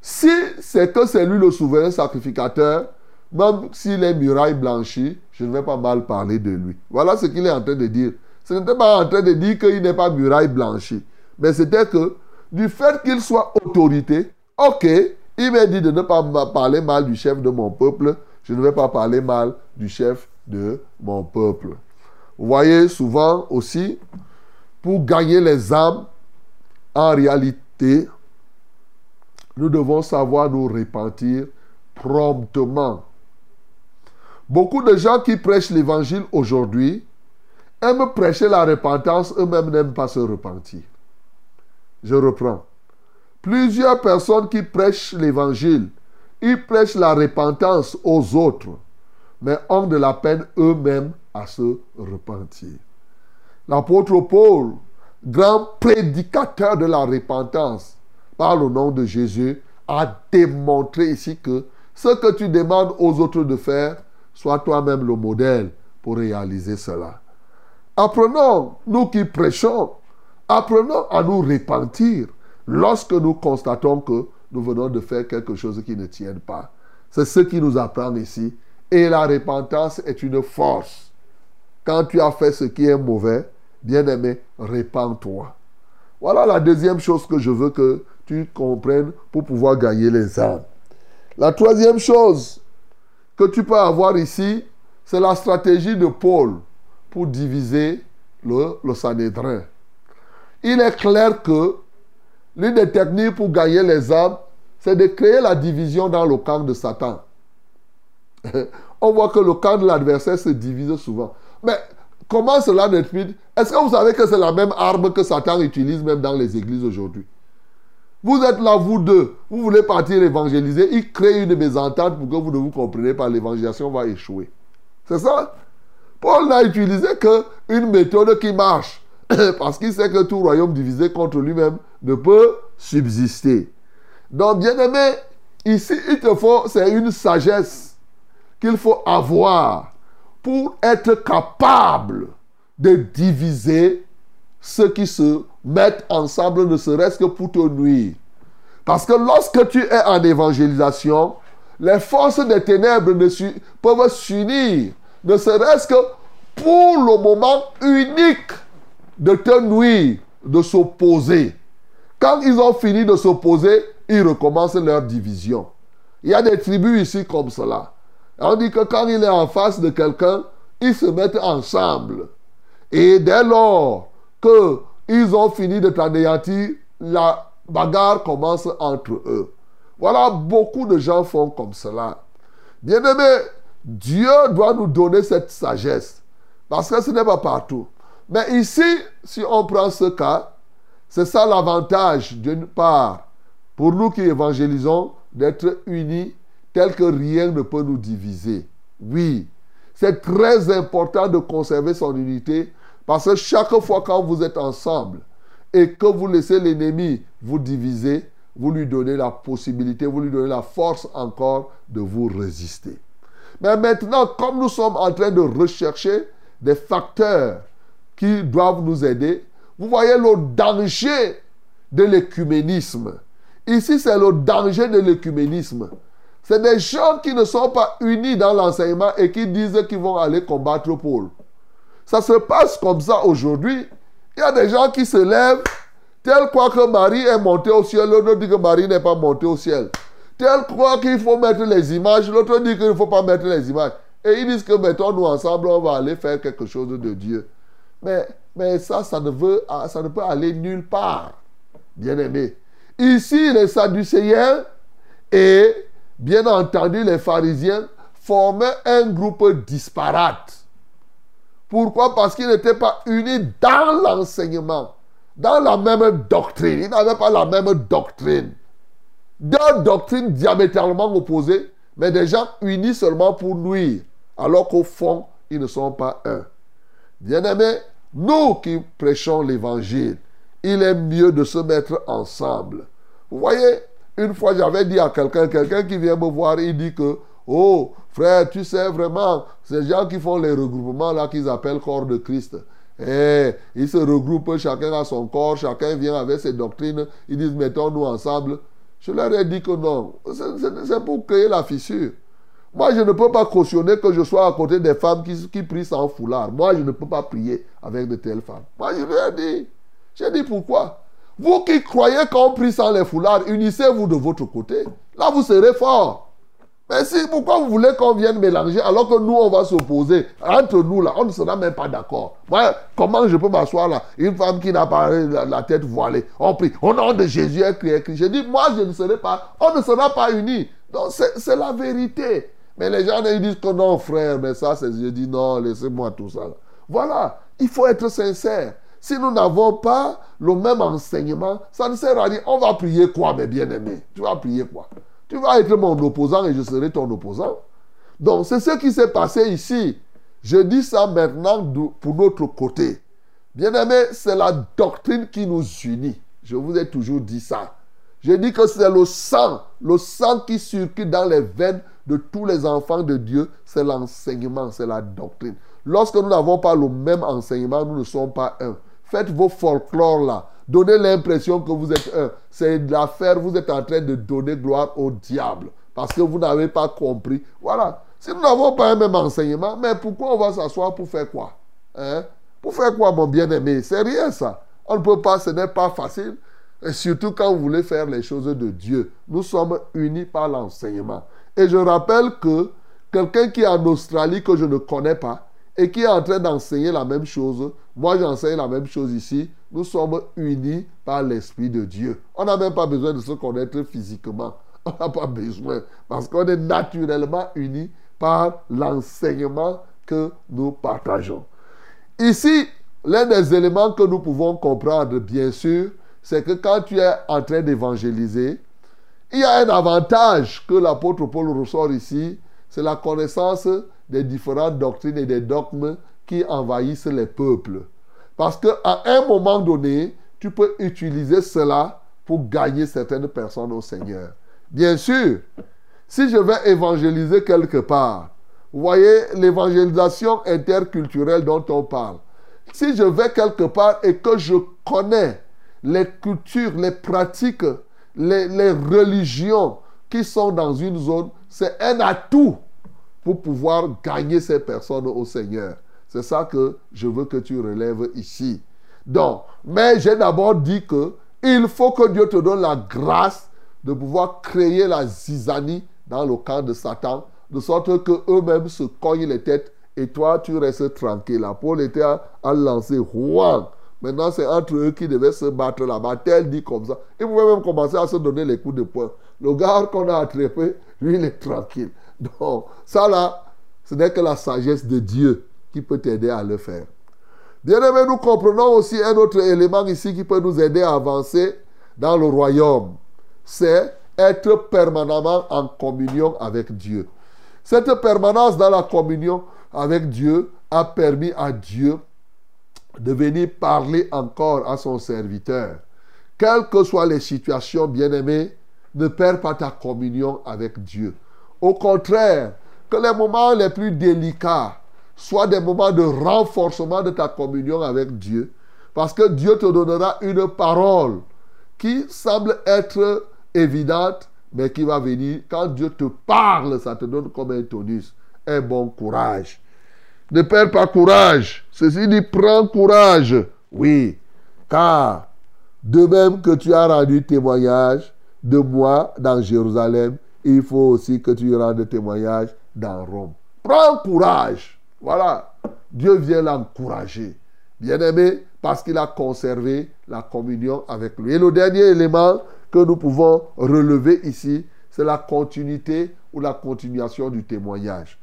Speaker 1: si c'est que c'est lui le souverain sacrificateur, même s'il est muraille blanchie, je ne vais pas mal parler de lui. Voilà ce qu'il est en train de dire. Ce n'était pas en train de dire qu'il n'est pas muraille blanchie. Mais c'était que du fait qu'il soit autorité, ok, il m'a dit de ne pas parler mal du chef de mon peuple, je ne vais pas parler mal du chef de mon peuple. Vous voyez souvent aussi, pour gagner les âmes, en réalité, nous devons savoir nous repentir promptement. Beaucoup de gens qui prêchent l'évangile aujourd'hui aiment prêcher la repentance, eux-mêmes n'aiment pas se repentir. Je reprends. Plusieurs personnes qui prêchent l'évangile, ils prêchent la repentance aux autres, mais ont de la peine eux-mêmes à se repentir. L'apôtre Paul, grand prédicateur de la repentance, par le nom de Jésus, a démontré ici que ce que tu demandes aux autres de faire, sois toi-même le modèle pour réaliser cela. Apprenons, nous qui prêchons, apprenons à nous repentir lorsque nous constatons que nous venons de faire quelque chose qui ne tient pas. C'est ce qui nous apprend ici. Et la repentance est une force. Quand tu as fait ce qui est mauvais, bien-aimé, répands-toi. Voilà la deuxième chose que je veux que tu comprennes pour pouvoir gagner les âmes. La troisième chose que tu peux avoir ici, c'est la stratégie de Paul pour diviser le, le. Il est clair que l'une des techniques pour gagner les âmes, c'est de créer la division dans le camp de Satan. On voit que le camp de l'adversaire se divise souvent. Mais comment cela n'explique Est-ce que vous savez que c'est la même arme que Satan utilise même dans les églises aujourd'hui? Vous êtes là, vous deux, vous voulez partir évangéliser, il crée une mésentente pour que vous ne vous compreniez pas, l'évangélisation va échouer. C'est ça? Paul n'a utilisé qu'une méthode qui marche. Parce qu'il sait que tout royaume divisé contre lui-même ne peut subsister. Donc, bien aimé, ici, il te faut, c'est une sagesse qu'il faut avoir pour être capable de diviser ceux qui se mettent ensemble, ne serait-ce que pour te nuire. Parce que lorsque tu es en évangélisation, les forces des ténèbres ne peuvent s'unir, ne serait-ce que pour le moment unique de te nuire, de s'opposer. Quand ils ont fini de s'opposer, ils recommencent leur division. Il y a des tribus ici comme cela. On dit que quand il est en face de quelqu'un, ils se mettent ensemble. Et dès lors qu'ils ont fini de t'anéantir, la bagarre commence entre eux. Voilà, beaucoup de gens font comme cela. Bien-aimé, Dieu doit nous donner cette sagesse. Parce que ce n'est pas partout. Mais ici, si on prend ce cas, c'est ça l'avantage, d'une part, pour nous qui évangélisons, d'être unis tel que rien ne peut nous diviser. Oui, c'est très important de conserver son unité parce que chaque fois quand vous êtes ensemble et que vous laissez l'ennemi vous diviser, vous lui donnez la possibilité, vous lui donnez la force encore de vous résister. Mais maintenant, comme nous sommes en train de rechercher des facteurs qui doivent nous aider, vous voyez le danger de l'écuménisme. Ici, c'est le danger de l'écuménisme. C'est des gens qui ne sont pas unis dans l'enseignement et qui disent qu'ils vont aller combattre Paul. Ça se passe comme ça aujourd'hui. Il y a des gens qui se lèvent, tel quoi que Marie est montée au ciel, l'autre dit que Marie n'est pas montée au ciel. Tel quoi qu'il faut mettre les images, l'autre dit qu'il ne faut pas mettre les images. Et ils disent que mettons-nous ensemble, on va aller faire quelque chose de Dieu. Mais, ça, ça ne, veut, ça ne peut aller nulle part. Bien aimé. Ici, les Sadducéens et bien entendu les pharisiens formaient un groupe disparate. Pourquoi? Parce qu'ils n'étaient pas unis dans l'enseignement, dans la même doctrine. Ils n'avaient pas la même doctrine. Deux doctrines diamétralement opposées, mais des gens unis seulement pour nuire, alors qu'au fond, ils ne sont pas un. Bien-aimés, nous qui prêchons l'évangile, il est mieux de se mettre ensemble. Vous voyez, une fois j'avais dit à quelqu'un, quelqu'un qui vient me voir, il dit que, oh, frère, tu sais vraiment, ces gens qui font les regroupements là qu'ils appellent corps de Christ, eh, ils se regroupent, chacun a son corps, chacun vient avec ses doctrines, ils disent mettons-nous ensemble. Je leur ai dit que non, c'est pour créer la fissure. Moi, je ne peux pas cautionner que je sois à côté des femmes qui, qui prient sans foulard. Moi, je ne peux pas prier avec de telles femmes. Moi, je lui ai dit. J'ai dit pourquoi? Vous qui croyez qu'on prie sans les foulards, unissez-vous de votre côté. Là, vous serez fort. Mais si, pourquoi vous voulez qu'on vienne mélanger alors que nous, on va s'opposer? Entre nous, là, on ne sera même pas d'accord. Moi, comment je peux m'asseoir là? Une femme qui n'a pas la, tête voilée. On prie. Au nom de Jésus, elle crie, elle J'ai dit, moi, je ne serai pas. On ne sera pas unis. Donc, c'est la vérité. Mais les gens, ils disent que non, frère, mais ça, c'est. Je dis non, laissez-moi tout ça. Voilà. Il faut être sincère. Si nous n'avons pas le même enseignement, ça ne sert à rien. On va prier quoi, mes bien-aimés? Tu vas prier quoi? Tu vas être mon opposant et je serai ton opposant. Donc, c'est ce qui s'est passé ici. Je dis ça maintenant pour notre côté. Bien-aimés, c'est la doctrine qui nous unit. Je vous ai toujours dit ça. Je dis que c'est le sang, le sang qui circule dans les veines de tous les enfants de Dieu, c'est l'enseignement, c'est la doctrine. Lorsque nous n'avons pas le même enseignement, nous ne sommes pas un. Faites vos folklores là. Donnez l'impression que vous êtes un. C'est l'affaire, vous êtes en train de donner gloire au diable. Parce que vous n'avez pas compris. Voilà. Si nous n'avons pas un même enseignement, mais pourquoi on va s'asseoir pour faire quoi? Hein? Pour faire quoi, mon bien-aimé? C'est rien ça. On ne peut pas, ce n'est pas facile. Et surtout quand vous voulez faire les choses de Dieu. Nous sommes unis par l'enseignement. Et je rappelle que quelqu'un qui est en Australie que je ne connais pas et qui est en train d'enseigner la même chose, moi j'enseigne la même chose ici, nous sommes unis par l'Esprit de Dieu. On n'a même pas besoin de se connaître physiquement. On n'a pas besoin parce qu'on est naturellement unis par l'enseignement que nous partageons. Ici, l'un des éléments que nous pouvons comprendre, bien sûr, c'est que quand tu es en train d'évangéliser, il y a un avantage que l'apôtre Paul ressort ici, c'est la connaissance des différentes doctrines et des dogmes qui envahissent les peuples. Parce qu'à un moment donné, tu peux utiliser cela pour gagner certaines personnes au Seigneur. Bien sûr, si je vais évangéliser quelque part, vous voyez l'évangélisation interculturelle dont on parle. Si je vais quelque part et que je connais les cultures, les pratiques, les, religions qui sont dans une zone, c'est un atout pour pouvoir gagner ces personnes au Seigneur. C'est ça que je veux que tu relèves ici. Donc, mais j'ai d'abord dit que il faut que Dieu te donne la grâce de pouvoir créer la zizanie dans le camp de Satan, de sorte que eux-mêmes se cognent les têtes et toi tu restes tranquille. La Paul était à, lancer Juan. Maintenant, c'est entre eux qui devaient se battre là-bas. Tel dit comme ça. Ils pouvaient même commencer à se donner les coups de poing. Le gars qu'on a attrapé, lui, il est tranquille. Donc, ça là, ce n'est que la sagesse de Dieu qui peut t'aider à le faire. Bien aimé, nous comprenons aussi un autre élément ici qui peut nous aider à avancer dans le royaume. C'est être permanemment en communion avec Dieu. Cette permanence dans la communion avec Dieu a permis à Dieu de venir parler encore à son serviteur. Quelles que soient les situations, bien-aimés, ne perds pas ta communion avec Dieu. Au contraire, que les moments les plus délicats soient des moments de renforcement de ta communion avec Dieu. Parce que Dieu te donnera une parole qui semble être évidente, mais qui va venir. Quand Dieu te parle, ça te donne comme un tonus, un bon courage. Ne perds pas courage. Ceci dit, prends courage. Oui, car de même que tu as rendu témoignage de moi dans Jérusalem, il faut aussi que tu rendes témoignage dans Rome. Prends courage. Voilà. Dieu vient l'encourager. Bien-aimé, parce qu'il a conservé la communion avec lui. Et le dernier élément que nous pouvons relever ici, c'est la continuité ou la continuation du témoignage.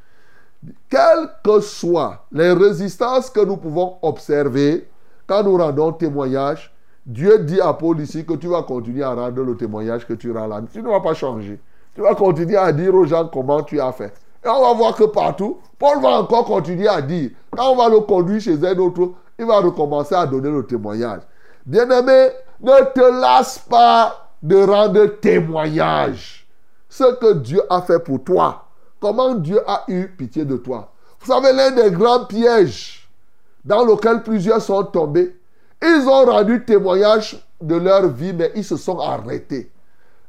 Speaker 1: Quelles que soient les résistances que nous pouvons observer quand nous rendons témoignage, Dieu dit à Paul ici que tu vas continuer à rendre le témoignage que tu rends là. Tu ne vas pas changer. Tu vas continuer à dire aux gens comment tu as fait. Et on va voir que partout, Paul va encore continuer à dire. Quand on va le conduire chez un autre, il va recommencer à donner le témoignage. Bien-aimé, ne te lasse pas de rendre témoignage. Ce que Dieu a fait pour toi. Comment Dieu a eu pitié de toi. Vous savez, l'un des grands pièges dans lequel plusieurs sont tombés, ils ont rendu témoignage de leur vie, mais ils se sont arrêtés.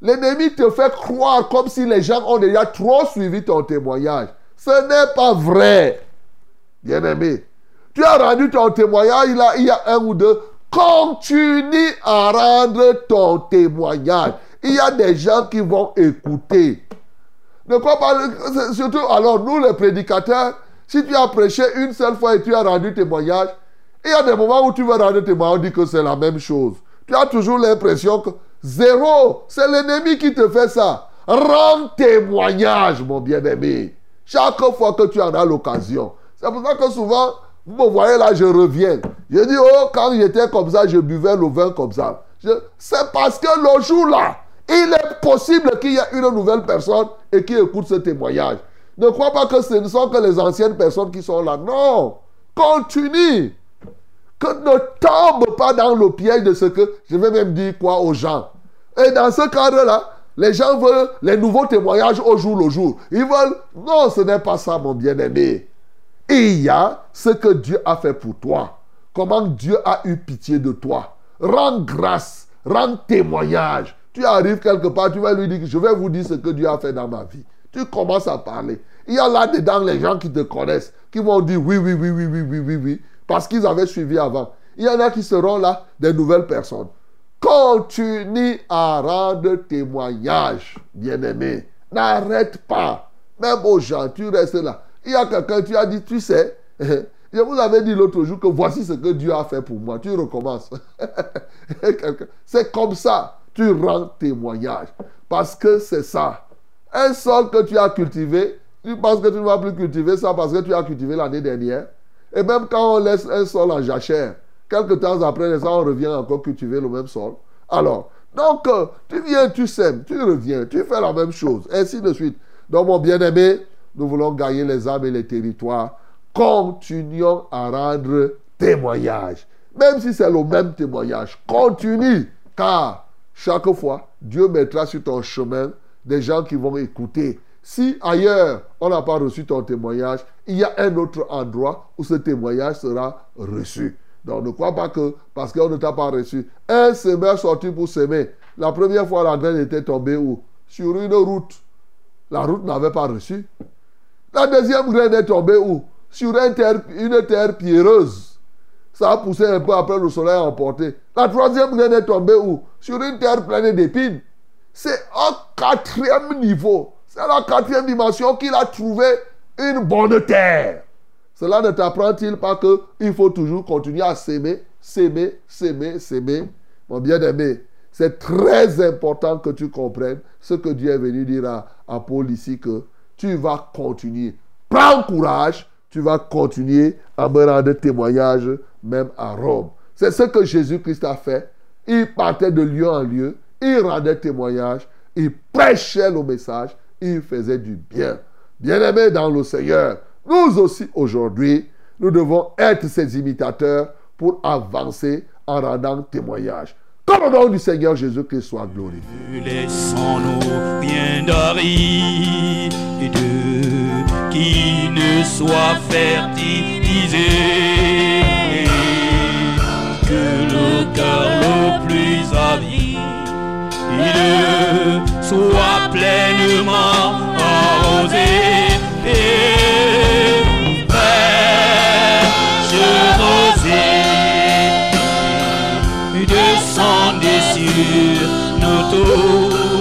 Speaker 1: L'ennemi te fait croire comme si les gens ont déjà trop suivi ton témoignage. Ce n'est pas vrai. Bien-aimé, tu as rendu ton témoignage, il, y a un ou deux. Continue à rendre ton témoignage. Il y a des gens qui vont écouter. Ne crois pas, surtout alors nous les prédicateurs, si tu as prêché une seule fois et tu as rendu témoignage, il y a des moments où tu veux rendre témoignage, on dit que c'est la même chose. Tu as toujours l'impression que Zéro. C'est l'ennemi qui te fait ça. Rends témoignage, mon bien-aimé. Chaque fois que tu en as l'occasion. C'est pour ça que souvent, vous me voyez là, je reviens. Je dis, oh, quand j'étais comme ça, je buvais le vin comme ça. C'est parce que le jour-là, il est possible qu'il y ait une nouvelle personne et qui écoute ce témoignage. Ne crois pas que ce ne sont que les anciennes personnes qui sont là. Non. Continue ne tombe pas dans le piège de ce que je vais même dire quoi aux gens. Et dans ce cadre-là, les gens veulent les nouveaux témoignages au jour le jour. Ils veulent, non, ce n'est pas ça, mon bien-aimé. Il y a ce que Dieu a fait pour toi. Comment Dieu a eu pitié de toi. Rends grâce, rends témoignage. Tu arrives quelque part, tu vas lui dire, je vais vous dire ce que Dieu a fait dans ma vie. Tu commences à parler. Il y a là-dedans les gens qui te connaissent, qui vont dire oui, oui, oui, oui, oui, oui, oui, oui parce qu'ils avaient suivi avant. Il y en a qui seront là des nouvelles personnes. Continue à rendre témoignage, bien-aimé. N'arrête pas. Même aux gens, tu restes là. Il y a quelqu'un, tu as dit, tu sais, je vous avais dit l'autre jour que voici ce que Dieu a fait pour moi. Tu recommences. c'est comme ça. Tu rends témoignage. Parce que c'est ça. Un sol que tu as cultivé, tu penses que tu ne vas plus cultiver ça parce que tu as cultivé l'année dernière. Et même quand on laisse un sol en jachère, quelques temps après, on revient encore cultiver le même sol. Alors, donc, euh, tu viens, tu sèmes, tu reviens, tu fais la même chose, ainsi de suite. Donc, mon bien-aimé, nous voulons gagner les âmes et les territoires. Continuons à rendre témoignage. Même si c'est le même témoignage, continue. Car chaque fois, Dieu mettra sur ton chemin des gens qui vont écouter. Si ailleurs, on n'a pas reçu ton témoignage, il y a un autre endroit où ce témoignage sera reçu. Donc ne crois pas que parce qu'on ne t'a pas reçu. Un semeur sorti pour s'aimer. La première fois, la graine était tombée où? Sur une route. La route n'avait pas reçu. La deuxième graine est tombée où? Sur une terre, une terre pierreuse. Ça a poussé un peu après le soleil a emporté. La troisième graine est tombée où? Sur une terre pleine d'épines. C'est au quatrième niveau. C'est la quatrième dimension qu'il a trouvé une bonne terre. Cela ne t'apprend-il pas qu'il faut toujours continuer à s'aimer, s'aimer, s'aimer, s'aimer? Mon bien-aimé, c'est très important que tu comprennes ce que Dieu est venu dire à, à Paul ici, que tu vas continuer. Prends courage, tu vas continuer à me rendre témoignage même à Rome. C'est ce que Jésus-Christ a fait. Il partait de lieu en lieu, il rendait témoignage, il prêchait le message, il faisait du bien. Bien-aimé dans le Seigneur, nous aussi aujourd'hui, nous devons être ses imitateurs pour avancer en rendant témoignage. Que le nom du Seigneur Jésus-Christ soit glorifié.
Speaker 2: Laissons-nous bien d'aride qui ne soit fertilisé. Que le plus soit pleinement arrosé. Fraîche rosée descendez sur nos tours.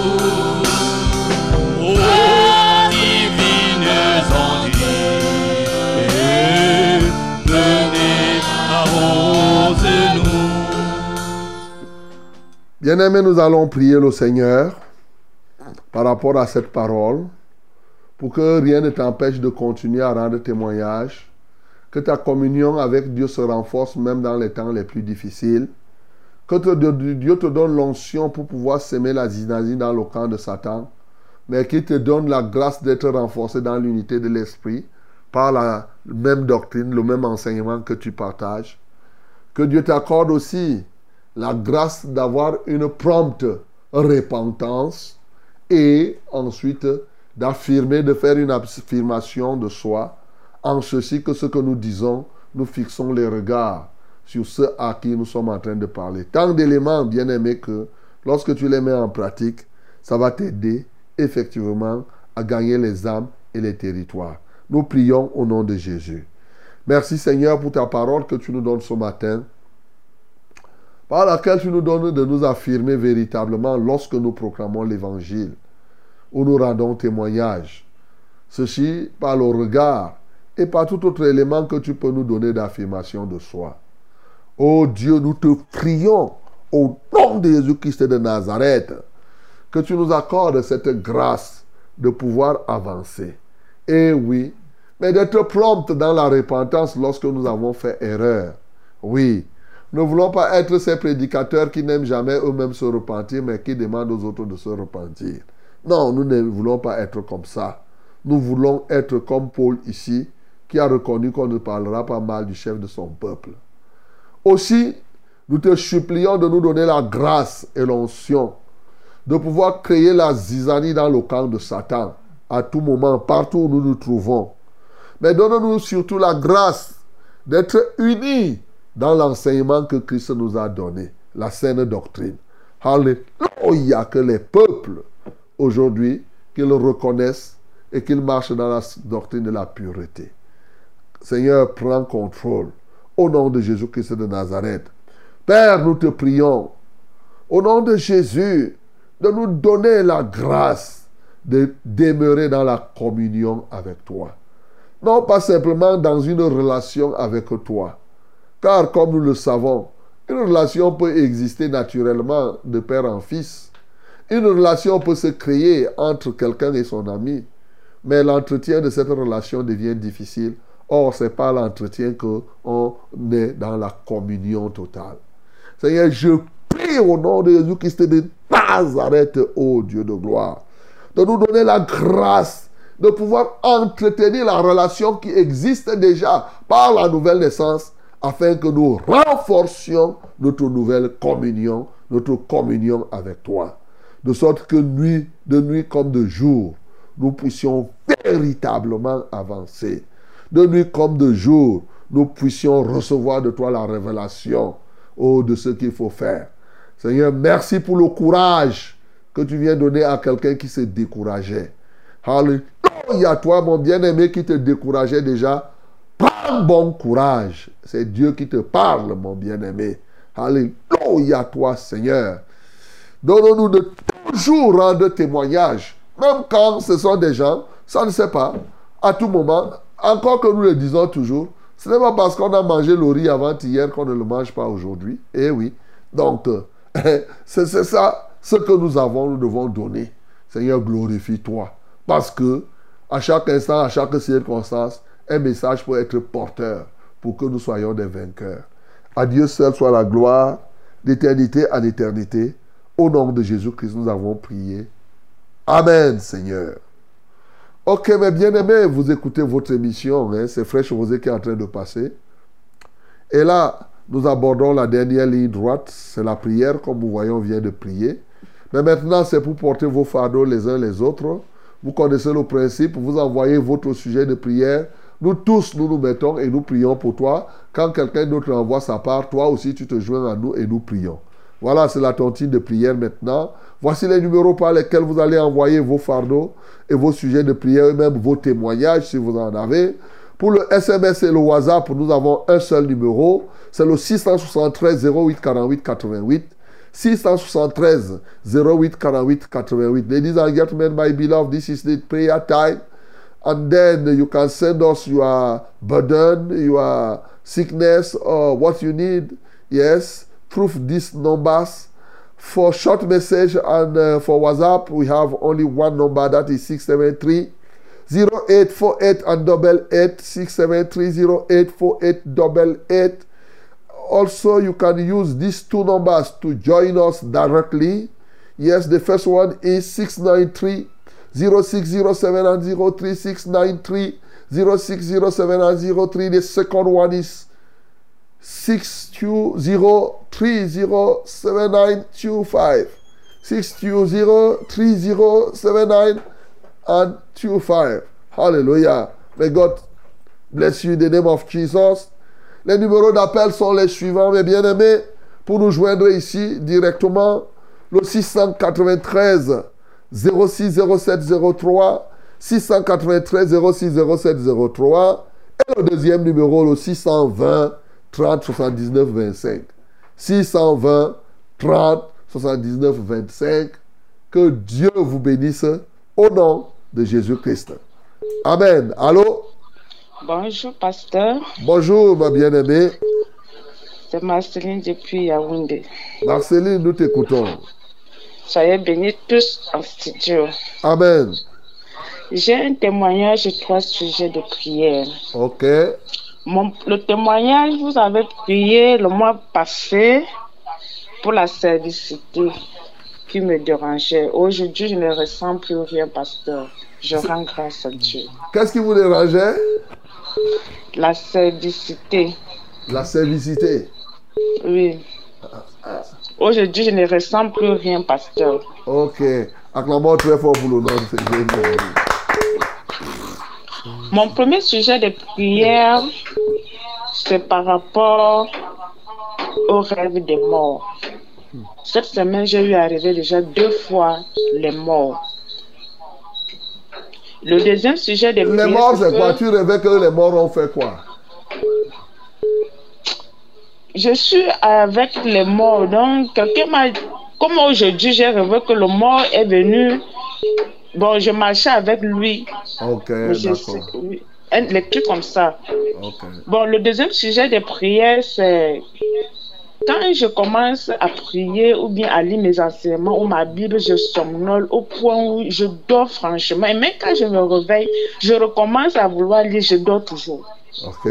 Speaker 1: Bien-aimés, nous allons prier le Seigneur par rapport à cette parole pour que rien ne t'empêche de continuer à rendre témoignage, que ta communion avec Dieu se renforce même dans les temps les plus difficiles, que Dieu te donne l'onction pour pouvoir s'aimer la zynasie dans le camp de Satan, mais qu'il te donne la grâce d'être renforcé dans l'unité de l'esprit par la même doctrine, le même enseignement que tu partages. Que Dieu t'accorde aussi la grâce d'avoir une prompte repentance et ensuite d'affirmer, de faire une affirmation de soi, en ceci que ce que nous disons, nous fixons les regards sur ce à qui nous sommes en train de parler. Tant d'éléments, bien aimés, que lorsque tu les mets en pratique, ça va t'aider effectivement à gagner les âmes et les territoires. Nous prions au nom de Jésus. Merci Seigneur pour ta parole que tu nous donnes ce matin par laquelle tu nous donnes de nous affirmer véritablement lorsque nous proclamons l'évangile, où nous rendons témoignage. Ceci par le regard et par tout autre élément que tu peux nous donner d'affirmation de soi. Ô Dieu, nous te prions au nom de Jésus-Christ de Nazareth que tu nous accordes cette grâce de pouvoir avancer. Et oui, mais d'être prompte dans la repentance lorsque nous avons fait erreur. Oui, ne voulons pas être ces prédicateurs qui n'aiment jamais eux-mêmes se repentir, mais qui demandent aux autres de se repentir. Non, nous ne voulons pas être comme ça. Nous voulons être comme Paul ici, qui a reconnu qu'on ne parlera pas mal du chef de son peuple. Aussi, nous te supplions de nous donner la grâce et l'onction de pouvoir créer la zizanie dans le camp de Satan à tout moment, partout où nous nous trouvons. Mais donne-nous surtout la grâce d'être unis dans l'enseignement que Christ nous a donné, la saine doctrine. Alléluia, que les peuples aujourd'hui, qu'ils reconnaissent et qu'ils marchent dans la doctrine de la pureté. Seigneur, prends contrôle au nom de Jésus-Christ de Nazareth. Père, nous te prions au nom de Jésus, de nous donner la grâce de demeurer dans la communion avec toi. Non pas simplement dans une relation avec toi. Car comme nous le savons, une relation peut exister naturellement de père en fils. Une relation peut se créer entre quelqu'un et son ami. Mais l'entretien de cette relation devient difficile. Or, c'est pas l'entretien qu'on est dans la communion totale. Seigneur, je prie au nom de Jésus-Christ de Nazareth, ô Dieu de gloire, de nous donner la grâce de pouvoir entretenir la relation qui existe déjà par la nouvelle naissance afin que nous renforcions notre nouvelle communion, notre communion avec toi. De sorte que nuit, de nuit comme de jour, nous puissions véritablement avancer. De nuit comme de jour, nous puissions recevoir de toi la révélation de ce qu'il faut faire. Seigneur, merci pour le courage que tu viens donner à quelqu'un qui se décourageait. Alléluia, toi, mon bien-aimé, qui te décourageait déjà. Prends bon courage. C'est Dieu qui te parle, mon bien-aimé. Alléluia, toi, Seigneur. Donnons-nous de toujours rendre témoignage. Même quand ce sont des gens, ça ne sait pas, à tout moment, encore que nous le disons toujours, ce n'est pas parce qu'on a mangé le riz avant-hier qu'on ne le mange pas aujourd'hui. Eh oui. Donc, c'est ça ce que nous avons, nous devons donner. Seigneur, glorifie-toi. Parce que, à chaque instant, à chaque circonstance, un message peut être porteur pour que nous soyons des vainqueurs. À Dieu seul soit la gloire, d'éternité en éternité. Au nom de Jésus-Christ, nous avons prié. Amen, Seigneur. Ok, mes bien-aimés, vous écoutez votre émission, hein, c'est Fraîche Rosée qui est en train de passer. Et là, nous abordons la dernière ligne droite, c'est la prière, comme vous voyez, on vient de prier. Mais maintenant, c'est pour porter vos fardeaux les uns les autres. Vous connaissez le principe, vous envoyez votre sujet de prière. Nous tous, nous nous mettons et nous prions pour toi. Quand quelqu'un d'autre envoie sa part, toi aussi, tu te joins à nous et nous prions. Voilà, c'est la tontine de prière maintenant. Voici les numéros par lesquels vous allez envoyer vos fardeaux et vos sujets de prière et même vos témoignages si vous en avez. Pour le SMS et le WhatsApp, nous avons un seul numéro. C'est le 673 08 48 88. 673 08 48 88. Ladies and gentlemen, my beloved, this is the prayer time. And then you can send us your burden, your sickness, or what you need. Yes, through these numbers. For short message and uh, for WhatsApp, we have only one number that is 673 0848 and double 8 673 0848 double 8. Also, you can use these two numbers to join us directly. Yes, the first one is 693 0607 and 03693 0607 and 03. The second one is 620307925. 6203079 and 25. Hallelujah. May God bless you in the name of Jesus. Les numéros d'appel sont les suivants, mes bien-aimés. Pour nous joindre ici directement, le 693 06 07 03, 693 06 07 03, et le deuxième numéro, le 620 30 79 25. 620 30 79 25. Que Dieu vous bénisse au nom de Jésus-Christ. Amen. Allô?
Speaker 4: Bonjour, pasteur.
Speaker 1: Bonjour, ma bien-aimée.
Speaker 4: C'est Marceline depuis Yaoundé.
Speaker 1: Marceline, nous t'écoutons.
Speaker 4: Soyez bénis tous en studio.
Speaker 1: Amen.
Speaker 4: J'ai un témoignage et trois sujets de prière.
Speaker 1: Ok.
Speaker 4: Mon, le témoignage, vous avez prié le mois passé pour la servicité qui me dérangeait. Aujourd'hui, je ne ressens plus rien, pasteur. Je rends grâce à Dieu.
Speaker 1: Qu'est-ce qui vous dérangeait?
Speaker 4: La servicité.
Speaker 1: La servicité.
Speaker 4: Oui. Aujourd'hui, je ne ressens plus rien, pasteur.
Speaker 1: Ok. Acclamons très fort pour le nom de Seigneur.
Speaker 4: Mon premier sujet de prière, c'est par rapport au rêve des morts. Cette semaine, j'ai eu arriver déjà deux fois les morts. Le deuxième sujet de prière.
Speaker 1: Les morts, c'est
Speaker 4: que
Speaker 1: quoi? Tu rêvais que les morts ont fait quoi?
Speaker 4: Je suis avec les morts. Donc, quelqu'un m'a Comme aujourd'hui, j'ai rêvé que le mort est venu. Bon, je marchais avec lui.
Speaker 1: Ok, d'accord.
Speaker 4: les trucs comme ça.
Speaker 1: Ok.
Speaker 4: Bon, le deuxième sujet des prières, c'est quand je commence à prier ou bien à lire mes enseignements ou ma Bible, je somnole au point où je dors franchement. Et même quand je me réveille, je recommence à vouloir lire, je dors toujours.
Speaker 1: Ok.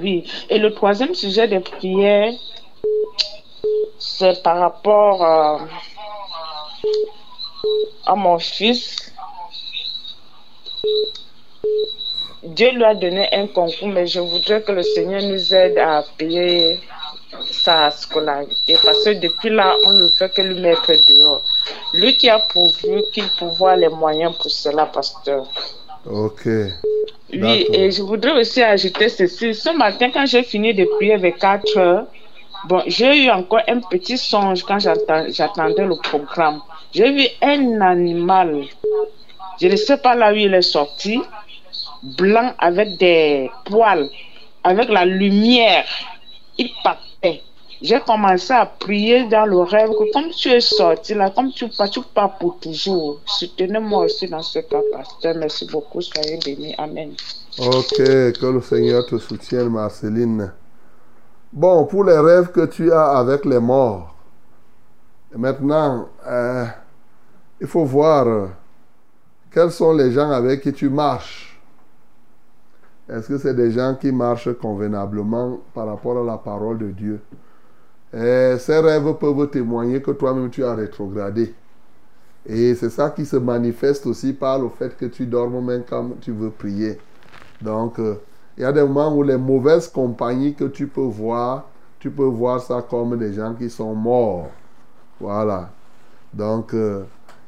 Speaker 4: Oui. Et le troisième sujet des prières, c'est par rapport euh, à mon fils. Dieu lui a donné un concours, mais je voudrais que le Seigneur nous aide à payer sa scolarité parce que depuis là, on ne fait que lui mettre dehors. Lui qui a pourvu qu'il pourvoit les moyens pour cela, pasteur.
Speaker 1: Ok.
Speaker 4: Oui, et je voudrais aussi ajouter ceci. Ce matin, quand j'ai fini de prier vers 4 heures, bon, j'ai eu encore un petit songe quand j'attendais le programme. J'ai vu un animal, je ne sais pas là où il est sorti, blanc avec des poils, avec la lumière. Il partait. J'ai commencé à prier dans le rêve que comme tu es sorti là, comme tu pars, tu pars pour toujours. Soutenez-moi aussi dans ce cas, pasteur. Merci beaucoup. Soyez bénis. Amen.
Speaker 1: Ok, que le Seigneur te soutienne, Marceline. Bon, pour les rêves que tu as avec les morts, maintenant, euh, il faut voir euh, quels sont les gens avec qui tu marches. Est-ce que c'est des gens qui marchent convenablement par rapport à la parole de Dieu? Et Ces rêves peuvent témoigner que toi-même tu as rétrogradé. Et c'est ça qui se manifeste aussi par le fait que tu dormes même quand tu veux prier. Donc, euh, il y a des moments où les mauvaises compagnies que tu peux voir, tu peux voir ça comme des gens qui sont morts. Voilà. Donc, euh,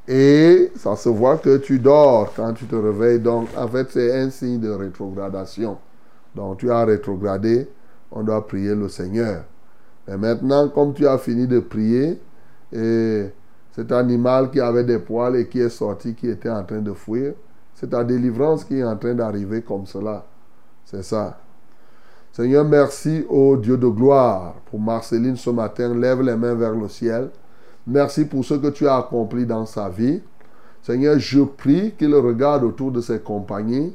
Speaker 1: et ça se voit que tu dors quand tu te réveilles. Donc, en fait, c'est un signe de rétrogradation. Donc, tu as rétrogradé, on doit prier le Seigneur. Et maintenant, comme tu as fini de prier, et cet animal qui avait des poils et qui est sorti, qui était en train de fuir, c'est ta délivrance qui est en train d'arriver comme cela. C'est ça. Seigneur, merci au Dieu de gloire pour Marceline ce matin. Lève les mains vers le ciel. Merci pour ce que tu as accompli dans sa vie. Seigneur, je prie qu'il regarde autour de ses compagnies.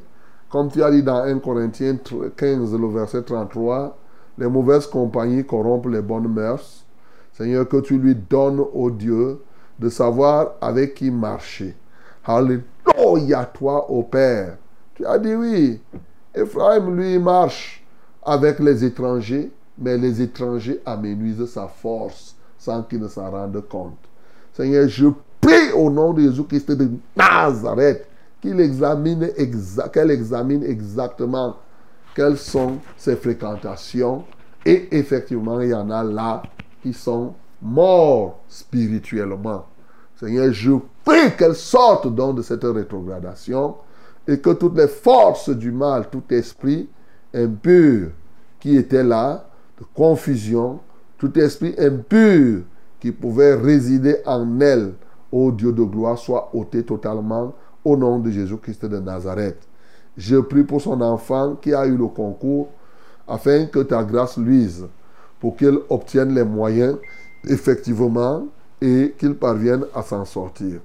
Speaker 1: Comme tu as dit dans 1 Corinthiens 15, le verset 33, les mauvaises compagnies corrompent les bonnes mœurs. Seigneur, que tu lui donnes, au Dieu, de savoir avec qui marcher. Alléluia, toi, ô Père. Tu as dit oui. Ephraim, lui, marche avec les étrangers, mais les étrangers amenuisent sa force sans qu'il ne s'en rende compte. Seigneur, je prie au nom de Jésus-Christ de Nazareth qu'il examine, exa qu'elle examine exactement quelles sont ses fréquentations. Et effectivement, il y en a là qui sont morts spirituellement. Seigneur, je prie qu'elle sorte donc de cette rétrogradation et que toutes les forces du mal, tout esprit impur qui était là, de confusion, tout esprit impur qui pouvait résider en elle, ô Dieu de gloire, soit ôté totalement au nom de Jésus-Christ de Nazareth. Je prie pour son enfant qui a eu le concours afin que ta grâce luise pour qu'il obtienne les moyens effectivement et qu'il parvienne à s'en sortir.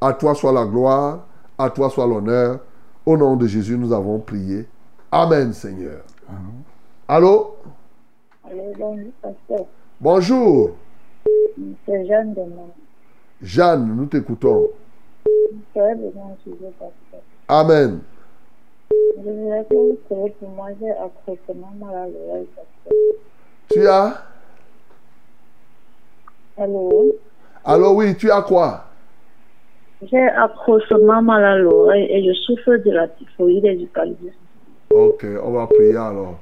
Speaker 1: À toi soit la gloire, à toi soit l'honneur. Au nom de Jésus, nous avons prié. Amen, Seigneur. Allô?
Speaker 5: Allô, bonjour, pasteur.
Speaker 1: Bonjour.
Speaker 5: C'est Jeanne de Mont.
Speaker 1: Jeanne, nous t'écoutons.
Speaker 5: J'aurais besoin d'un sujet, pasteur.
Speaker 1: Amen.
Speaker 5: Je voudrais que vous priez pour moi. J'ai accrochement mal à l'oreille, pasteur.
Speaker 1: Tu as?
Speaker 5: Allô?
Speaker 1: Allô, oui, tu as quoi?
Speaker 5: J'ai accrochement mal à l'oreille et je souffre de la typhoïde et du paludisme.
Speaker 1: Ok, on va prier alors.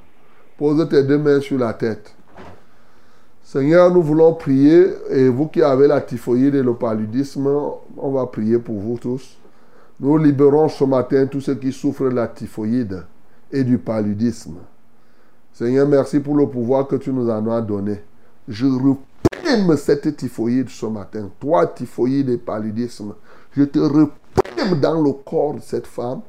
Speaker 1: Pose tes deux mains sur la tête. Seigneur, nous voulons prier et vous qui avez la typhoïde et le paludisme, on va prier pour vous tous. Nous libérons ce matin tous ceux qui souffrent de la typhoïde et du paludisme. Seigneur, merci pour le pouvoir que tu nous en as donné. Je reprime cette typhoïde ce matin. Toi, typhoïde et paludisme, je te reprime dans le corps de cette femme.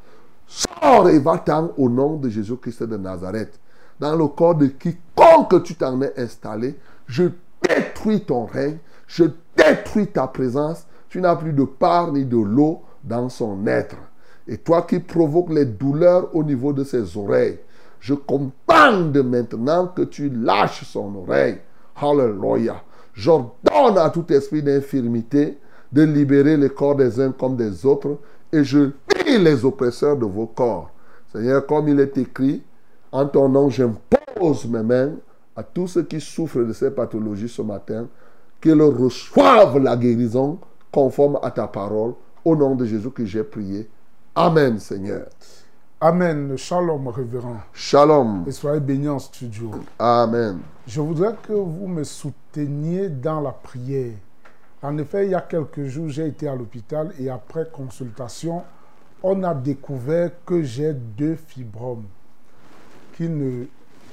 Speaker 1: Sors et va-t'en au nom de Jésus-Christ de Nazareth. Dans le corps de quiconque tu t'en es installé, je détruis ton règne. Je détruis ta présence. Tu n'as plus de part ni de l'eau dans son être. Et toi qui provoques les douleurs au niveau de ses oreilles, je commande maintenant que tu lâches son oreille. Hallelujah. J'ordonne à tout esprit d'infirmité de libérer les corps des uns comme des autres et je lis les oppresseurs de vos corps. Seigneur, comme il est écrit, en ton nom, j'impose mes mains à tous ceux qui souffrent de ces pathologies ce matin, qu'ils reçoivent la guérison conforme à ta parole. Au nom de Jésus que j'ai prié. Amen, Seigneur.
Speaker 6: Amen. Shalom, révérend.
Speaker 1: Shalom.
Speaker 6: Et soyez bénis en studio.
Speaker 1: Amen.
Speaker 6: Je voudrais que vous me souteniez dans la prière. En effet, il y a quelques jours, j'ai été à l'hôpital et après consultation, on a découvert que j'ai deux fibromes qui, ne,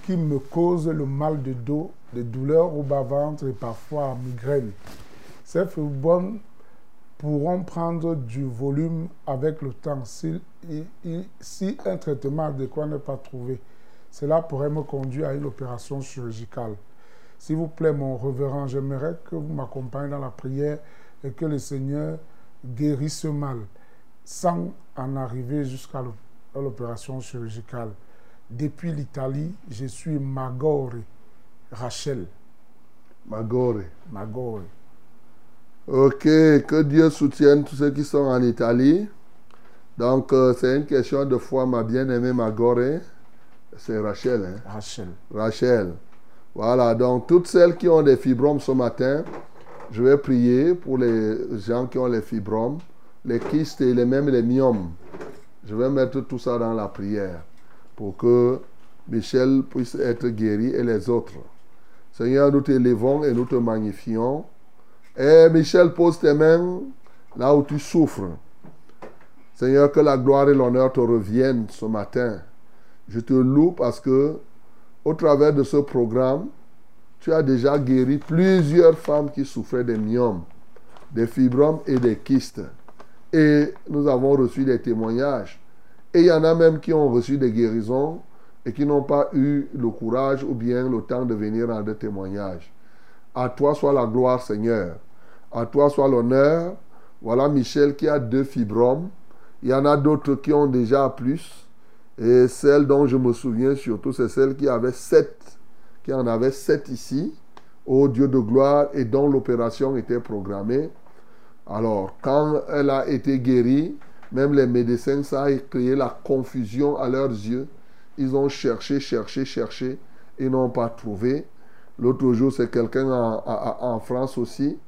Speaker 6: qui me causent le mal de dos, des douleurs au bas-ventre et parfois migraine. Ces fibromes pourront prendre du volume avec le temps si, si un traitement adéquat n'est pas trouvé. Cela pourrait me conduire à une opération chirurgicale. S'il vous plaît, mon révérend, j'aimerais que vous m'accompagniez dans la prière et que le Seigneur guérisse ce mal sans en arriver jusqu'à l'opération chirurgicale. Depuis l'Italie, je suis Magore Rachel.
Speaker 1: Magore.
Speaker 6: Magore.
Speaker 1: Ok, que Dieu soutienne tous ceux qui sont en Italie. Donc, euh, c'est une question de foi, ma bien-aimée Magore. C'est Rachel. Hein?
Speaker 6: Rachel.
Speaker 1: Rachel. Voilà, donc toutes celles qui ont des fibromes ce matin, je vais prier pour les gens qui ont les fibromes, les kystes et les, même les myomes. Je vais mettre tout ça dans la prière pour que Michel puisse être guéri et les autres. Seigneur, nous t'élevons et nous te magnifions. Et Michel, pose tes mains là où tu souffres. Seigneur, que la gloire et l'honneur te reviennent ce matin. Je te loue parce que au travers de ce programme, tu as déjà guéri plusieurs femmes qui souffraient des myomes, des fibromes et des kystes. Et nous avons reçu des témoignages. Et il y en a même qui ont reçu des guérisons et qui n'ont pas eu le courage ou bien le temps de venir rendre témoignages. À toi soit la gloire, Seigneur. À toi soit l'honneur. Voilà Michel qui a deux fibromes. Il y en a d'autres qui ont déjà plus. Et celle dont je me souviens surtout, c'est celle qui avait sept, qui en avait sept ici, au Dieu de gloire, et dont l'opération était programmée. Alors, quand elle a été guérie, même les médecins, ça a créé la confusion à leurs yeux. Ils ont cherché, cherché, cherché, et n'ont pas trouvé. L'autre jour, c'est quelqu'un en, France aussi.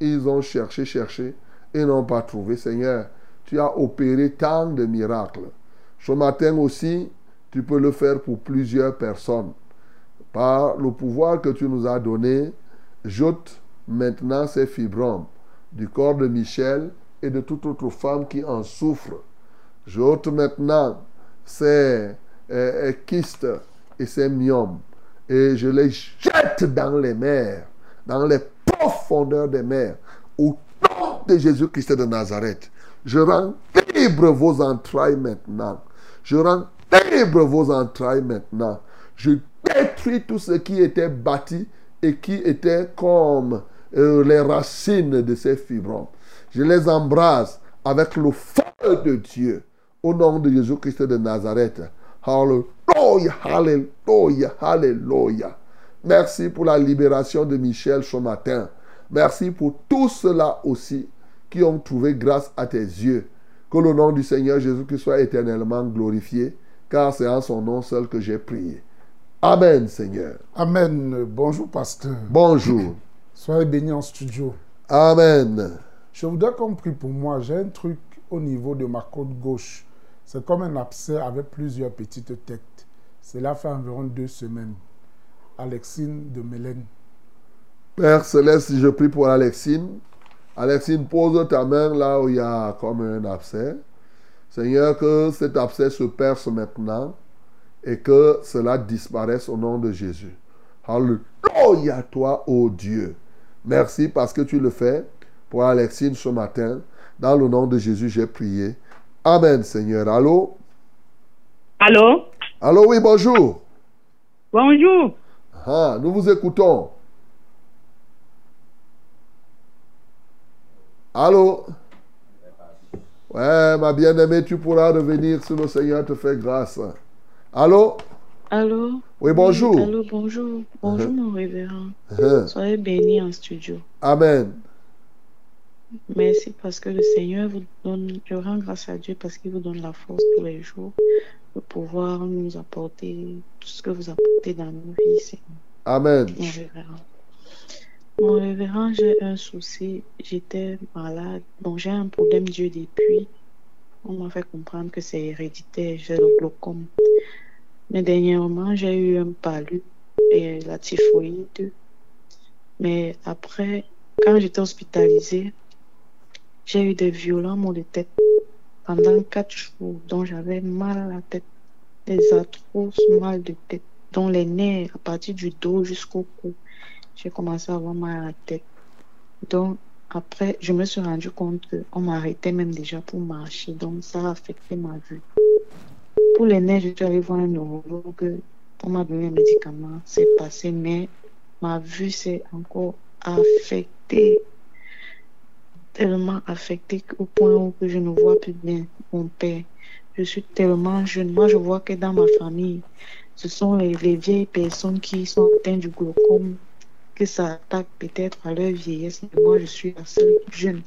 Speaker 1: Ils ont cherché, cherché, et n'ont pas trouvé. Seigneur, tu as opéré tant de miracles. Ce matin aussi, tu peux le faire pour plusieurs personnes. Par le pouvoir que tu nous as donné, jette maintenant ces fibromes du corps de Michel et de toute autre femme qui en souffre. J'ôte maintenant ces euh, kystes et ces myomes et je les jette dans les mers, dans les profondeurs des mers, au nom de Jésus-Christ de Nazareth. Je rends libre vos entrailles maintenant. Je rends libre vos entrailles maintenant. Je détruis tout ce qui était bâti et qui était comme euh, les racines de ces fibromes. Je les embrasse avec le feu de Dieu. Au nom de Jésus-Christ de Nazareth. Alléluia, Alléluia, Alléluia. Merci pour la libération de Michel ce matin. Merci pour tous ceux-là aussi qui ont trouvé grâce à tes yeux. Que le nom du Seigneur Jésus-Christ soit éternellement glorifié, car c'est en son nom seul que j'ai prié. Amen, Seigneur.
Speaker 6: Amen. Bonjour, pasteur.
Speaker 1: Bonjour.
Speaker 6: Soyez bénis en studio.
Speaker 1: Amen.
Speaker 6: Je voudrais qu'on prie pour moi. J'ai un truc au niveau de ma côte gauche. C'est comme un abcès avec plusieurs petites têtes. Cela fait environ deux semaines. Alexine de Mélène.
Speaker 1: Père Céleste, je prie pour Alexine. Alexine, pose ta main là où il y a comme un abcès. Seigneur, que cet abcès se perce maintenant et que cela disparaisse au nom de Jésus. Alléluia toi, ô Dieu. Merci parce que tu le fais pour Alexine ce matin. Dans le nom de Jésus, j'ai prié. Amen, Seigneur. Allô?
Speaker 7: Allô?
Speaker 1: Allô, oui, bonjour.
Speaker 7: Bonjour.
Speaker 1: Ah, nous vous écoutons. Allô? Ouais, ma bien-aimée, tu pourras revenir si le Seigneur te fait grâce. Allô?
Speaker 8: Allô?
Speaker 1: Oui, bonjour.
Speaker 8: Allô, bonjour. Bonjour,
Speaker 1: Uh-huh.
Speaker 8: mon révérend.
Speaker 1: Uh-huh.
Speaker 8: Soyez bénis en studio.
Speaker 1: Amen.
Speaker 8: Merci parce que le Seigneur vous donne, je rends grâce à Dieu parce qu'il vous donne la force tous les jours de pouvoir nous apporter tout ce que vous apportez dans nos vies, Seigneur.
Speaker 1: Amen.
Speaker 8: Mon révérend. Mon révérend, j'ai un souci. J'étais malade. Bon, j'ai un problème d'yeux depuis. On m'a fait comprendre que c'est héréditaire. J'ai le glaucome. Mais dernièrement, j'ai eu un palu et la typhoïde. Mais après, quand j'étais hospitalisée, j'ai eu des violents maux de tête pendant quatre jours. Donc, j'avais mal à la tête, des atroces mal de tête, dont les nerfs à partir du dos jusqu'au cou. J'ai commencé à avoir mal à la tête. Donc, après, je me suis rendu compte qu'on m'arrêtait même déjà pour marcher. Donc, ça a affecté ma vue. Pour les nerfs, je suis allée voir un neurologue. On m'a donné un médicament. C'est passé, mais ma vue s'est encore affectée. Tellement affectée au point où je ne vois plus bien mon père. Je suis tellement jeune. Moi, je vois que dans ma famille, ce sont les, les vieilles personnes qui sont atteintes du glaucome, que ça attaque peut-être à leur vieillesse. Mais moi, je suis la seule jeune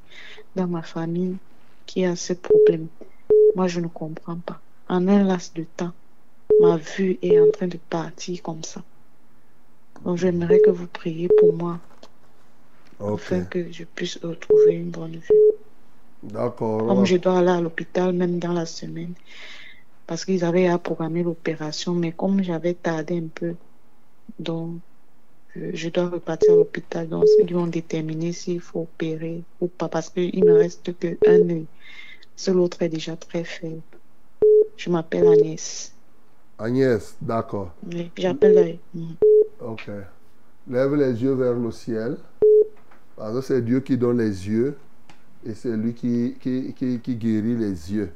Speaker 8: dans ma famille qui a ce problème. Moi, je ne comprends pas. En un laps de temps, ma vue est en train de partir comme ça. Donc, j'aimerais que vous priez pour moi, Afin que je puisse retrouver une bonne vue.
Speaker 1: D'accord.
Speaker 8: Comme je dois aller à l'hôpital même dans la semaine, parce qu'ils avaient à programmer l'opération, mais comme j'avais tardé un peu, donc je, je dois repartir à l'hôpital. Donc ils vont déterminer s'il faut opérer ou pas, parce qu'il ne reste qu'un œil. Seul l'autre est déjà très faible. Je m'appelle Agnès.
Speaker 1: Agnès, d'accord.
Speaker 8: Oui, J'appelle.
Speaker 1: Ok. Lève les yeux vers le ciel. C'est Dieu qui donne les yeux et c'est lui qui, guérit les yeux.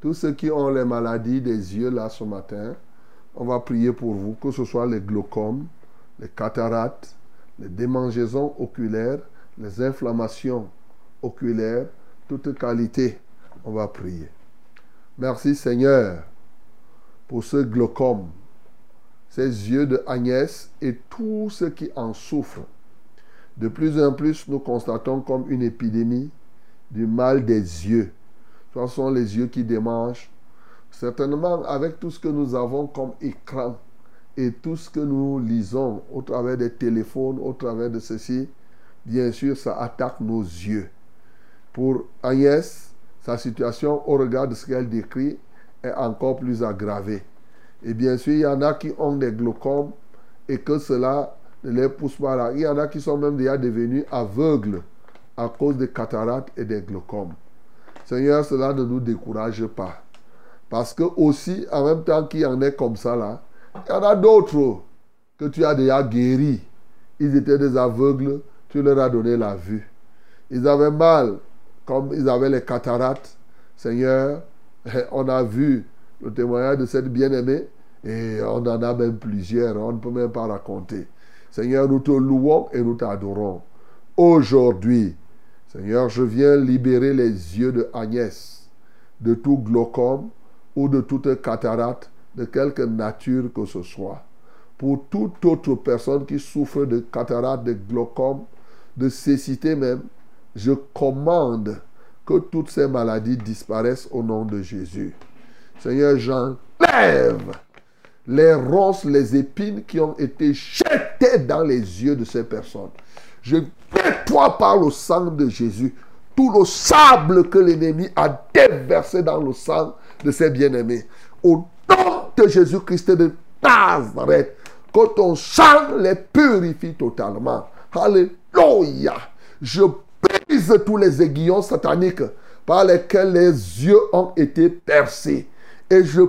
Speaker 1: Tous ceux qui ont les maladies des yeux là ce matin, on va prier pour vous, que ce soit les glaucomes, les cataractes, les démangeaisons oculaires, les inflammations oculaires, toute qualité, on va prier. Merci Seigneur pour ce glaucome, ces yeux de Agnès et tous ceux qui en souffrent. De plus en plus, nous constatons comme une épidémie du mal des yeux. Ce sont les yeux qui démangent. Certainement, avec tout ce que nous avons comme écran et tout ce que nous lisons au travers des téléphones, au travers de ceci, bien sûr, ça attaque nos yeux. Pour Agnès, sa situation, au regard de ce qu'elle décrit, est encore plus aggravée. Et bien sûr, il y en a qui ont des glaucomes et que cela ne les pousse pas là. Il y en a qui sont même déjà devenus aveugles à cause des cataractes et des glaucomes. Seigneur, cela ne nous décourage pas. Parce que aussi, en même temps qu'il y en est comme ça là, il y en a d'autres que tu as déjà guéris. Ils étaient des aveugles, tu leur as donné la vue. Ils avaient mal, comme ils avaient les cataractes. Seigneur, on a vu le témoignage de cette bien-aimée et on en a même plusieurs, on ne peut même pas raconter. Seigneur, nous te louons et nous t'adorons. Aujourd'hui, Seigneur, je viens libérer les yeux de Agnès de tout glaucome ou de toute cataracte de quelque nature que ce soit. Pour toute autre personne qui souffre de cataracte, de glaucome, de cécité même, je commande que toutes ces maladies disparaissent au nom de Jésus. Seigneur, j'enlève les ronces, les épines qui ont été jetées dans les yeux de ces personnes. Je nettoie par le sang de Jésus tout le sable que l'ennemi a déversé dans le sang de ses bien-aimés. Au nom de Jésus-Christ de Nazareth, que ton sang les purifie totalement. Alléluia. Je brise tous les aiguillons sataniques par lesquels les yeux ont été percés. Et je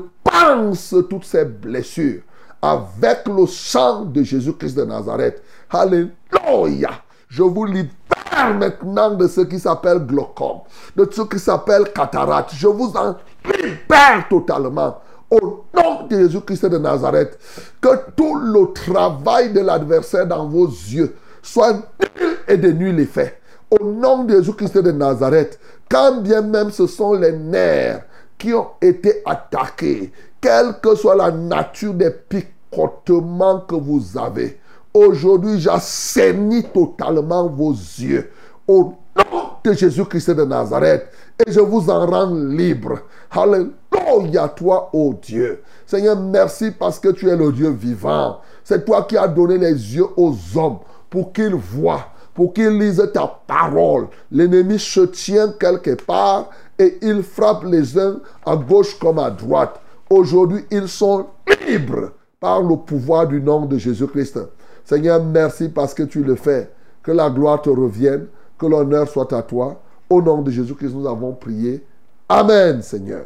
Speaker 1: toutes ces blessures avec le sang de Jésus-Christ de Nazareth. Alléluia. Je vous libère maintenant de ce qui s'appelle glaucome, de ce qui s'appelle cataracte. Je vous en libère totalement. Au nom de Jésus-Christ de Nazareth, que tout le travail de l'adversaire dans vos yeux soit nul et de nul effet. Au nom de Jésus-Christ de Nazareth, quand bien même ce sont les nerfs qui ont été attaqués, quelle que soit la nature des picotements que vous avez, aujourd'hui j'assainis totalement vos yeux. Au nom de Jésus-Christ de Nazareth, et je vous en rends libre. Alléluia, toi, ô Dieu. Seigneur, merci parce que tu es le Dieu vivant. C'est toi qui as donné les yeux aux hommes pour qu'ils voient, pour qu'ils lisent ta parole. L'ennemi se tient quelque part et il frappe les uns à gauche comme à droite. Aujourd'hui, ils sont libres par le pouvoir du nom de Jésus-Christ. Seigneur, merci parce que tu le fais. Que la gloire te revienne, que l'honneur soit à toi. Au nom de Jésus-Christ, nous avons prié. Amen, Seigneur.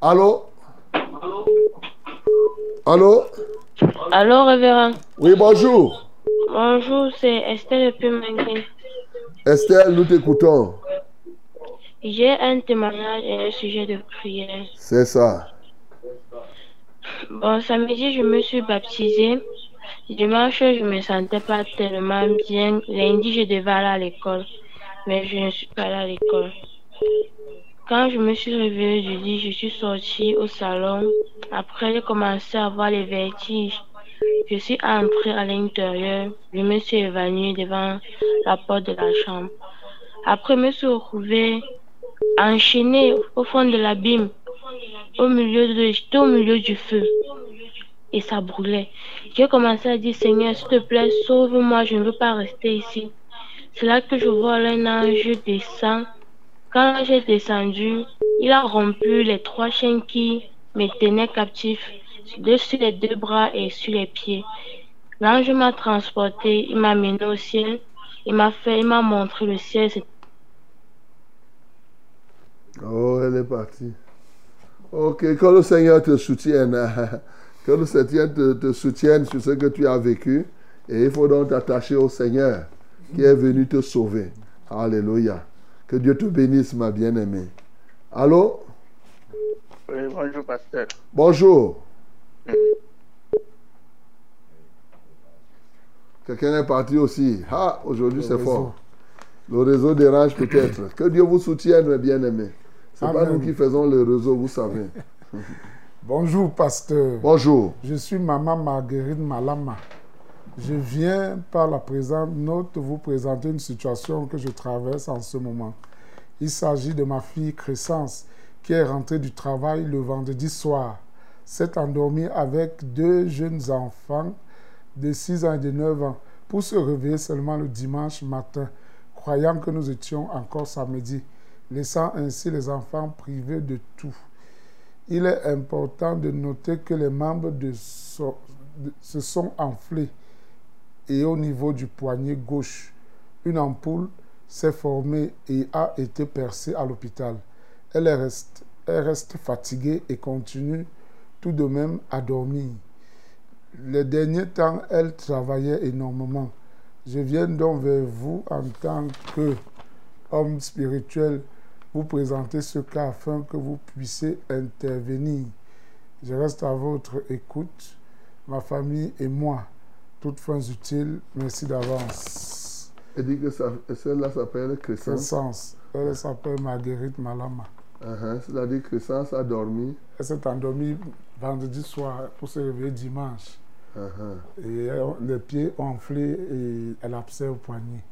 Speaker 1: Allô? Allô?
Speaker 9: Allô, révérend.
Speaker 1: Oui, bonjour.
Speaker 9: Bonjour, c'est Estelle depuis Manguin.
Speaker 1: Estelle, nous t'écoutons.
Speaker 9: J'ai un témoignage et un sujet de prière.
Speaker 1: C'est ça.
Speaker 9: Bon, samedi, je me suis baptisée. Dimanche, je me sentais pas tellement bien. Lundi, je devais aller à l'école, mais je ne suis pas allée à l'école. Quand je me suis réveillée du lit, je suis sortie au salon. Après, j'ai commencé à avoir les vertiges. Je suis entrée à l'intérieur. Je me suis évanouie devant la porte de la chambre. Après, je me suis retrouvée enchaînée au fond de l'abîme, au milieu de, au milieu du feu. Et ça brûlait. J'ai commencé à dire, Seigneur, s'il te plaît, sauve-moi, je ne veux pas rester ici. C'est là que je vois un ange descend. Quand j'ai descendu, il a rompu les trois chaînes qui me tenaient captif sur les deux bras et sur les pieds. L'ange m'a transporté, il m'a mené au ciel, il m'a fait, il m'a montré le ciel.
Speaker 1: Oh, elle est partie. Ok, que le Seigneur te soutienne. Que le Seigneur te, te soutienne sur ce que tu as vécu. Et il faut donc t'attacher au Seigneur qui est venu te sauver. Alléluia. Que Dieu te bénisse, ma bien-aimée. Allô?
Speaker 10: Oui, bonjour, pasteur.
Speaker 1: Bonjour. Quelqu'un est parti aussi. Ah, aujourd'hui c'est fort. Le réseau dérange peut-être. Que Dieu vous soutienne, mes bien-aimés. Ce n'est pas nous qui faisons le réseau, vous savez.
Speaker 6: Bonjour, pasteur.
Speaker 1: Bonjour.
Speaker 6: Je suis maman Marguerite Malama. Je viens par la présente note vous présenter une situation que je traverse en ce moment. Il s'agit de ma fille Crescence qui est rentrée du travail le vendredi soir. S'est endormie avec deux jeunes enfants de 6 ans et de 9 ans pour se réveiller seulement le dimanche matin, croyant que nous étions encore samedi, laissant ainsi les enfants privés de tout. Il est important de noter que les membres de se sont enflés et au niveau du poignet gauche, une ampoule s'est formée et a été percée à l'hôpital. Elle est reste, elle reste fatiguée et continue tout de même à dormir. Les derniers temps, elle travaillait énormément. Je viens donc vers vous en tant que homme spirituel vous présenter ce cas afin que vous puissiez intervenir. Je reste à votre écoute, ma famille et moi. Toutes fins utiles, merci d'avance.
Speaker 1: Elle dit que celle-là s'appelle Crescence.
Speaker 6: Crescence. Elle s'appelle Marguerite Malama.
Speaker 1: Uh-huh. C'est-à-dire que Crescence a dormi.
Speaker 6: Elle s'est endormie vendredi soir pour se réveiller dimanche.
Speaker 1: Uh-huh.
Speaker 6: Et elle- les pieds ont enflé et elle abcès au poignet.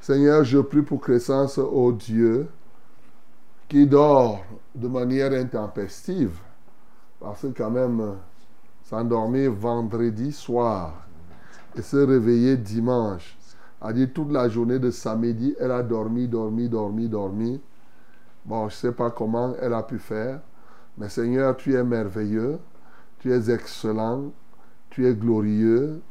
Speaker 1: Seigneur, je prie pour Crescence, ô Dieu, qui dort de manière intempestive. Parce que quand même, euh, s'endormir vendredi soir et se réveiller dimanche, a dit toute la journée de samedi, elle a dormi, dormi, dormi, dormi. Bon, je ne sais pas comment elle a pu faire, mais Seigneur, tu es merveilleux, tu es excellent, tu es glorieux,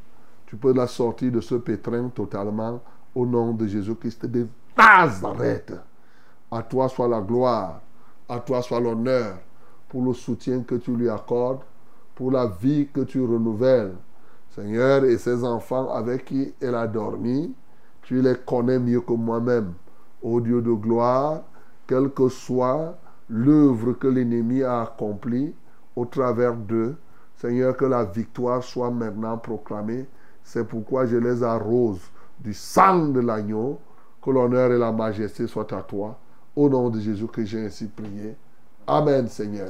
Speaker 1: tu peux la sortir de ce pétrin totalement au nom de Jésus-Christ de Nazareth. À toi soit la gloire, à toi soit l'honneur pour le soutien que tu lui accordes, pour la vie que tu renouvelles. Seigneur, et ces enfants avec qui elle a dormi, tu les connais mieux que moi-même. Ô Dieu de gloire, quelle que soit l'œuvre que l'ennemi a accomplie au travers d'eux, Seigneur, que la victoire soit maintenant proclamée. C'est pourquoi je les arrose du sang de l'agneau Que l'honneur et la majesté soient à toi. Au nom de Jésus que j'ai ainsi prié. Amen, Seigneur.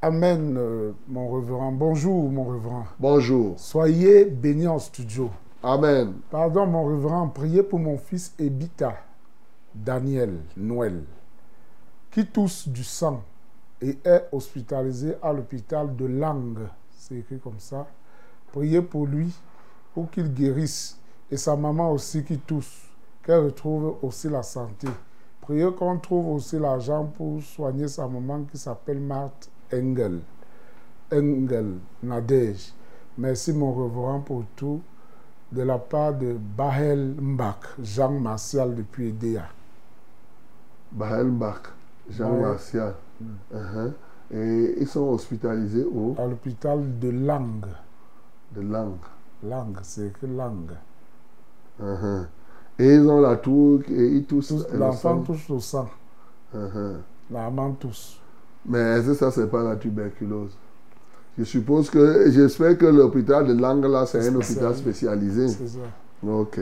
Speaker 6: Amen, euh, mon reverend. Bonjour, mon reverend.
Speaker 1: Bonjour.
Speaker 6: Soyez bénis en studio.
Speaker 1: Amen.
Speaker 6: Pardon, mon reverend, priez pour mon fils Ebita, Daniel Noël, qui tousse du sang et est hospitalisé à l'hôpital de Langue. C'est écrit comme ça. Priez pour lui, pour qu'il guérisse. Et sa maman aussi qui tousse, qu'elle retrouve aussi la santé. Priez qu'on trouve aussi l'argent pour soigner sa maman qui s'appelle Marthe Engel. Engel Nadège. Merci mon reverend pour tout. De la part de Bahel Mbak, Jean Martial depuis Edea.
Speaker 1: Bahel Mbak, Jean
Speaker 6: Ouais.
Speaker 1: Martial. Uh-huh. Et ils sont hospitalisés où?
Speaker 6: À l'hôpital de Langue.
Speaker 1: De Langue.
Speaker 6: Langue, c'est écrit Langue.
Speaker 1: Uh-huh. Et ils ont la toux et ils toussent. le
Speaker 6: L'enfant
Speaker 1: sang.
Speaker 6: touche au sang.
Speaker 1: Uh-huh.
Speaker 6: La maman tousse.
Speaker 1: Mais est-ce que ça, c'est pas la tuberculose? Je suppose que, j'espère que l'hôpital de Langue, là, c'est un hôpital spécialisé.
Speaker 6: C'est ça.
Speaker 1: Ok.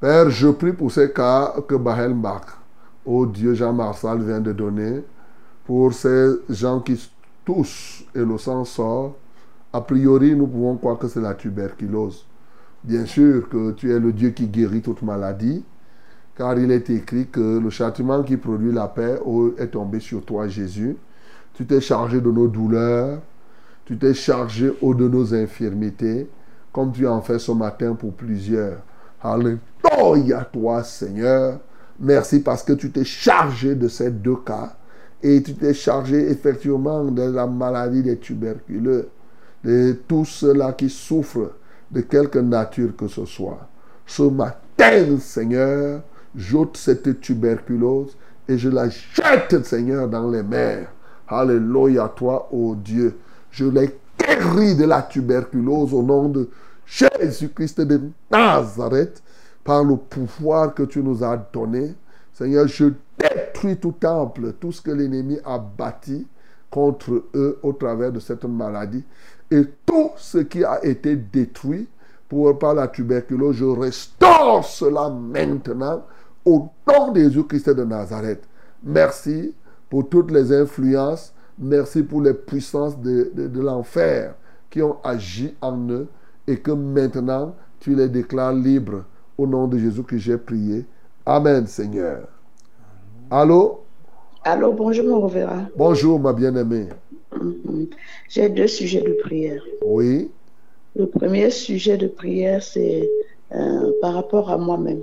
Speaker 1: Père, je prie pour ces cas que Bahel Mbak, oh Dieu Jean Marsal vient de donner, pour ces gens qui toussent et le sang sort. A priori, nous pouvons croire que c'est la tuberculose. Bien sûr que tu es le Dieu qui guérit toute maladie, car il est écrit que le châtiment qui produit la paix oh, est tombé sur toi, Jésus. Tu t'es chargé de nos douleurs, tu t'es chargé oh, de nos infirmités, comme tu en fais ce matin pour plusieurs. Alléluia toi, Seigneur. Merci parce que tu t'es chargé de ces deux cas et tu t'es chargé effectivement de la maladie des tuberculeux, de tous ceux-là qui souffrent de quelque nature que ce soit. Ce matin, Seigneur, j'ôte cette tuberculose et je la jette, Seigneur, dans les mers. Alléluia toi, ô Dieu. Je les guéris de la tuberculose au nom de Jésus-Christ de Nazareth, par le pouvoir que tu nous as donné. Seigneur, je détruis tout temple, tout ce que l'ennemi a bâti contre eux au travers de cette maladie. Et tout ce qui a été détruit pour, par la tuberculose, je restaure cela maintenant au nom de Jésus-Christ de Nazareth. Merci pour toutes les influences. Merci pour les puissances de, de- de l'enfer qui ont agi en eux et que maintenant tu les déclares libres. Au nom de Jésus que j'ai prié. Amen, Seigneur. Allô?
Speaker 11: Allô, bonjour mon reverend.
Speaker 1: Bonjour, ma bien-aimée.
Speaker 11: Mhm. J'ai deux sujets de prière.
Speaker 1: Oui,
Speaker 11: Le premier sujet de prière, c'est euh, par rapport à moi-même.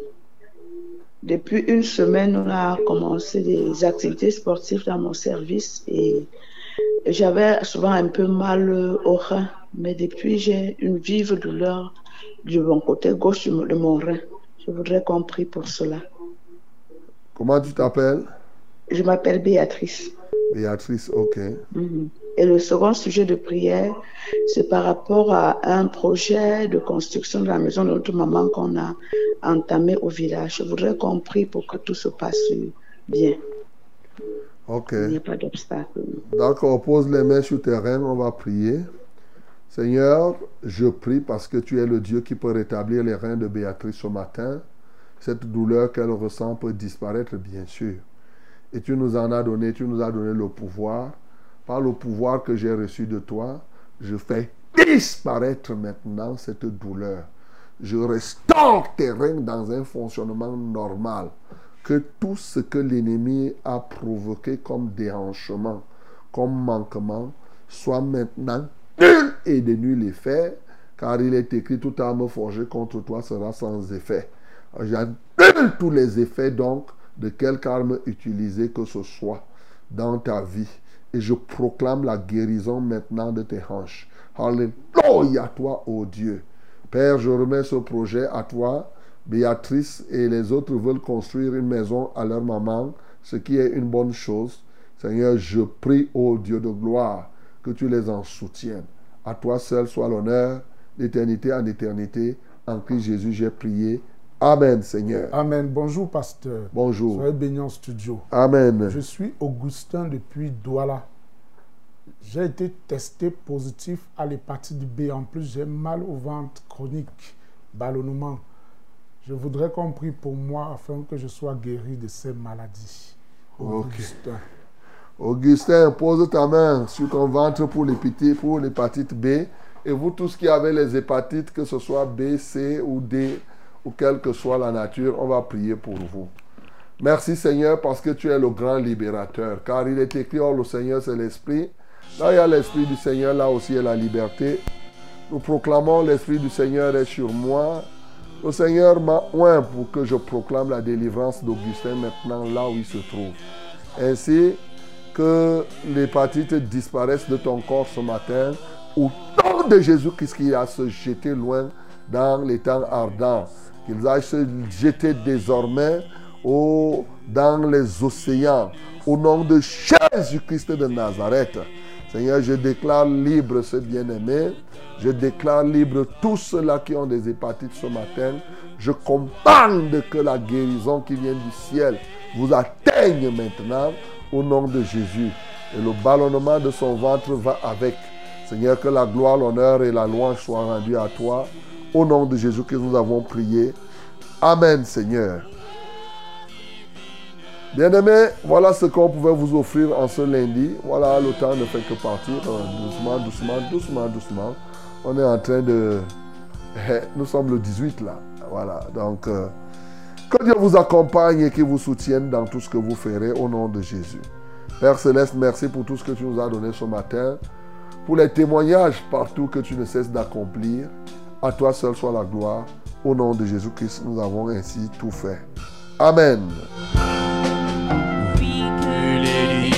Speaker 11: Depuis une semaine, on a commencé des activités sportives dans mon service et j'avais souvent un peu mal au rein, mais depuis, j'ai une vive douleur de mon côté gauche de mon rein. Je voudrais qu'on prie pour cela.
Speaker 1: comment tu t'appelles?
Speaker 11: Je m'appelle Béatrice.
Speaker 1: Béatrice, ok.
Speaker 11: Mhm. Et le second sujet de prière, c'est par rapport à un projet de construction de la maison de notre maman qu'on a entamé au village. Je voudrais qu'on prie pour que tout se passe bien.
Speaker 1: Ok.
Speaker 11: Il n'y a pas d'obstacle.
Speaker 1: D'accord, pose les mains sur tes reins, on va prier. Seigneur, je prie parce que tu es le Dieu qui peut rétablir les reins de Béatrice ce matin. Cette douleur qu'elle ressent peut disparaître, bien sûr. Et tu nous en as donné, tu nous as donné le pouvoir. Par le pouvoir que j'ai reçu de toi, je fais disparaître maintenant cette douleur. Je restaure tes reins dans un fonctionnement normal. Que tout ce que l'ennemi a provoqué comme déhanchement, comme manquement, soit maintenant nul et de nul effet, car il est écrit toute arme forgée contre toi sera sans effet. J'annule tous les effets donc de quelque arme utilisée que ce soit dans ta vie. Et je proclame la guérison maintenant de tes hanches. Alléluia toi, ô Dieu. Père, je remets ce projet à toi. Béatrice et les autres veulent construire une maison à leur maman, ce qui est une bonne chose. Seigneur, je prie, ô Dieu de gloire, que tu les en soutiennes. À toi seul soit l'honneur, d'éternité en éternité. En Christ Jésus, j'ai prié. Amen, Seigneur.
Speaker 6: Amen. Bonjour, pasteur.
Speaker 1: Bonjour.
Speaker 6: Soyez bénis en studio.
Speaker 1: Amen.
Speaker 6: Je suis Augustin depuis Douala. J'ai été testé positif à l'hépatite B. En plus, j'ai mal au ventre chronique, ballonnement. Je voudrais qu'on prie pour moi afin que je sois guéri de ces maladies. Augustin.
Speaker 1: Augustin, pose ta main sur ton ventre pour l'hépatite B. Et vous tous qui avez les hépatites, que ce soit B, C ou D, ou quelle que soit la nature, on va prier pour vous. Merci Seigneur parce que tu es le grand libérateur. Car il est écrit, oh le Seigneur c'est l'Esprit. Là il y a l'Esprit du Seigneur, là aussi a la liberté. Nous proclamons l'Esprit du Seigneur est sur moi. Le Seigneur m'a oint pour que je proclame la délivrance d'Augustin maintenant là où il se trouve. Ainsi que l'hépatite disparaisse de ton corps ce matin au nom de Jésus-Christ qui a se jeté loin dans les temps ardents. Qu'il aille se jeter désormais dans les océans au nom de Jésus-Christ de Nazareth. Seigneur, je déclare libre ce bien-aimé. Je déclare libre tous ceux-là qui ont des hépatites ce matin. Je commande que la guérison qui vient du ciel vous atteigne maintenant au nom de Jésus. Et le ballonnement de son ventre va avec. Seigneur, que la gloire, l'honneur et la louange soient rendus à toi. Au nom de Jésus que nous avons prié. Amen, Seigneur. Bien-aimés, voilà ce qu'on pouvait vous offrir en ce lundi. Voilà, le temps ne fait que partir. Euh, Doucement, doucement, doucement, doucement. On est en train de... Nous sommes le 18 là. Voilà, donc... euh, que Dieu vous accompagne et qu'il vous soutienne dans tout ce que vous ferez au nom de Jésus. Père Céleste, merci pour tout ce que tu nous as donné ce matin, pour les témoignages partout que tu ne cesses d'accomplir. À toi seul soit la gloire. Au nom de Jésus-Christ, nous avons ainsi tout fait. Amen.
Speaker 2: Que les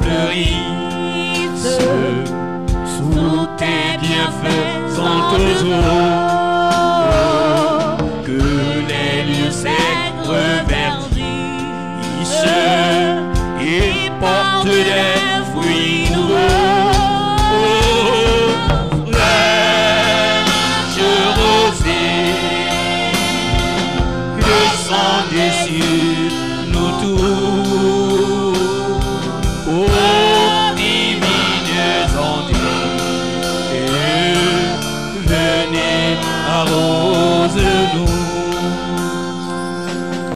Speaker 2: fleurissent sous tes bienfaisantes eaux. Que les lieux secs reverdissent et portent des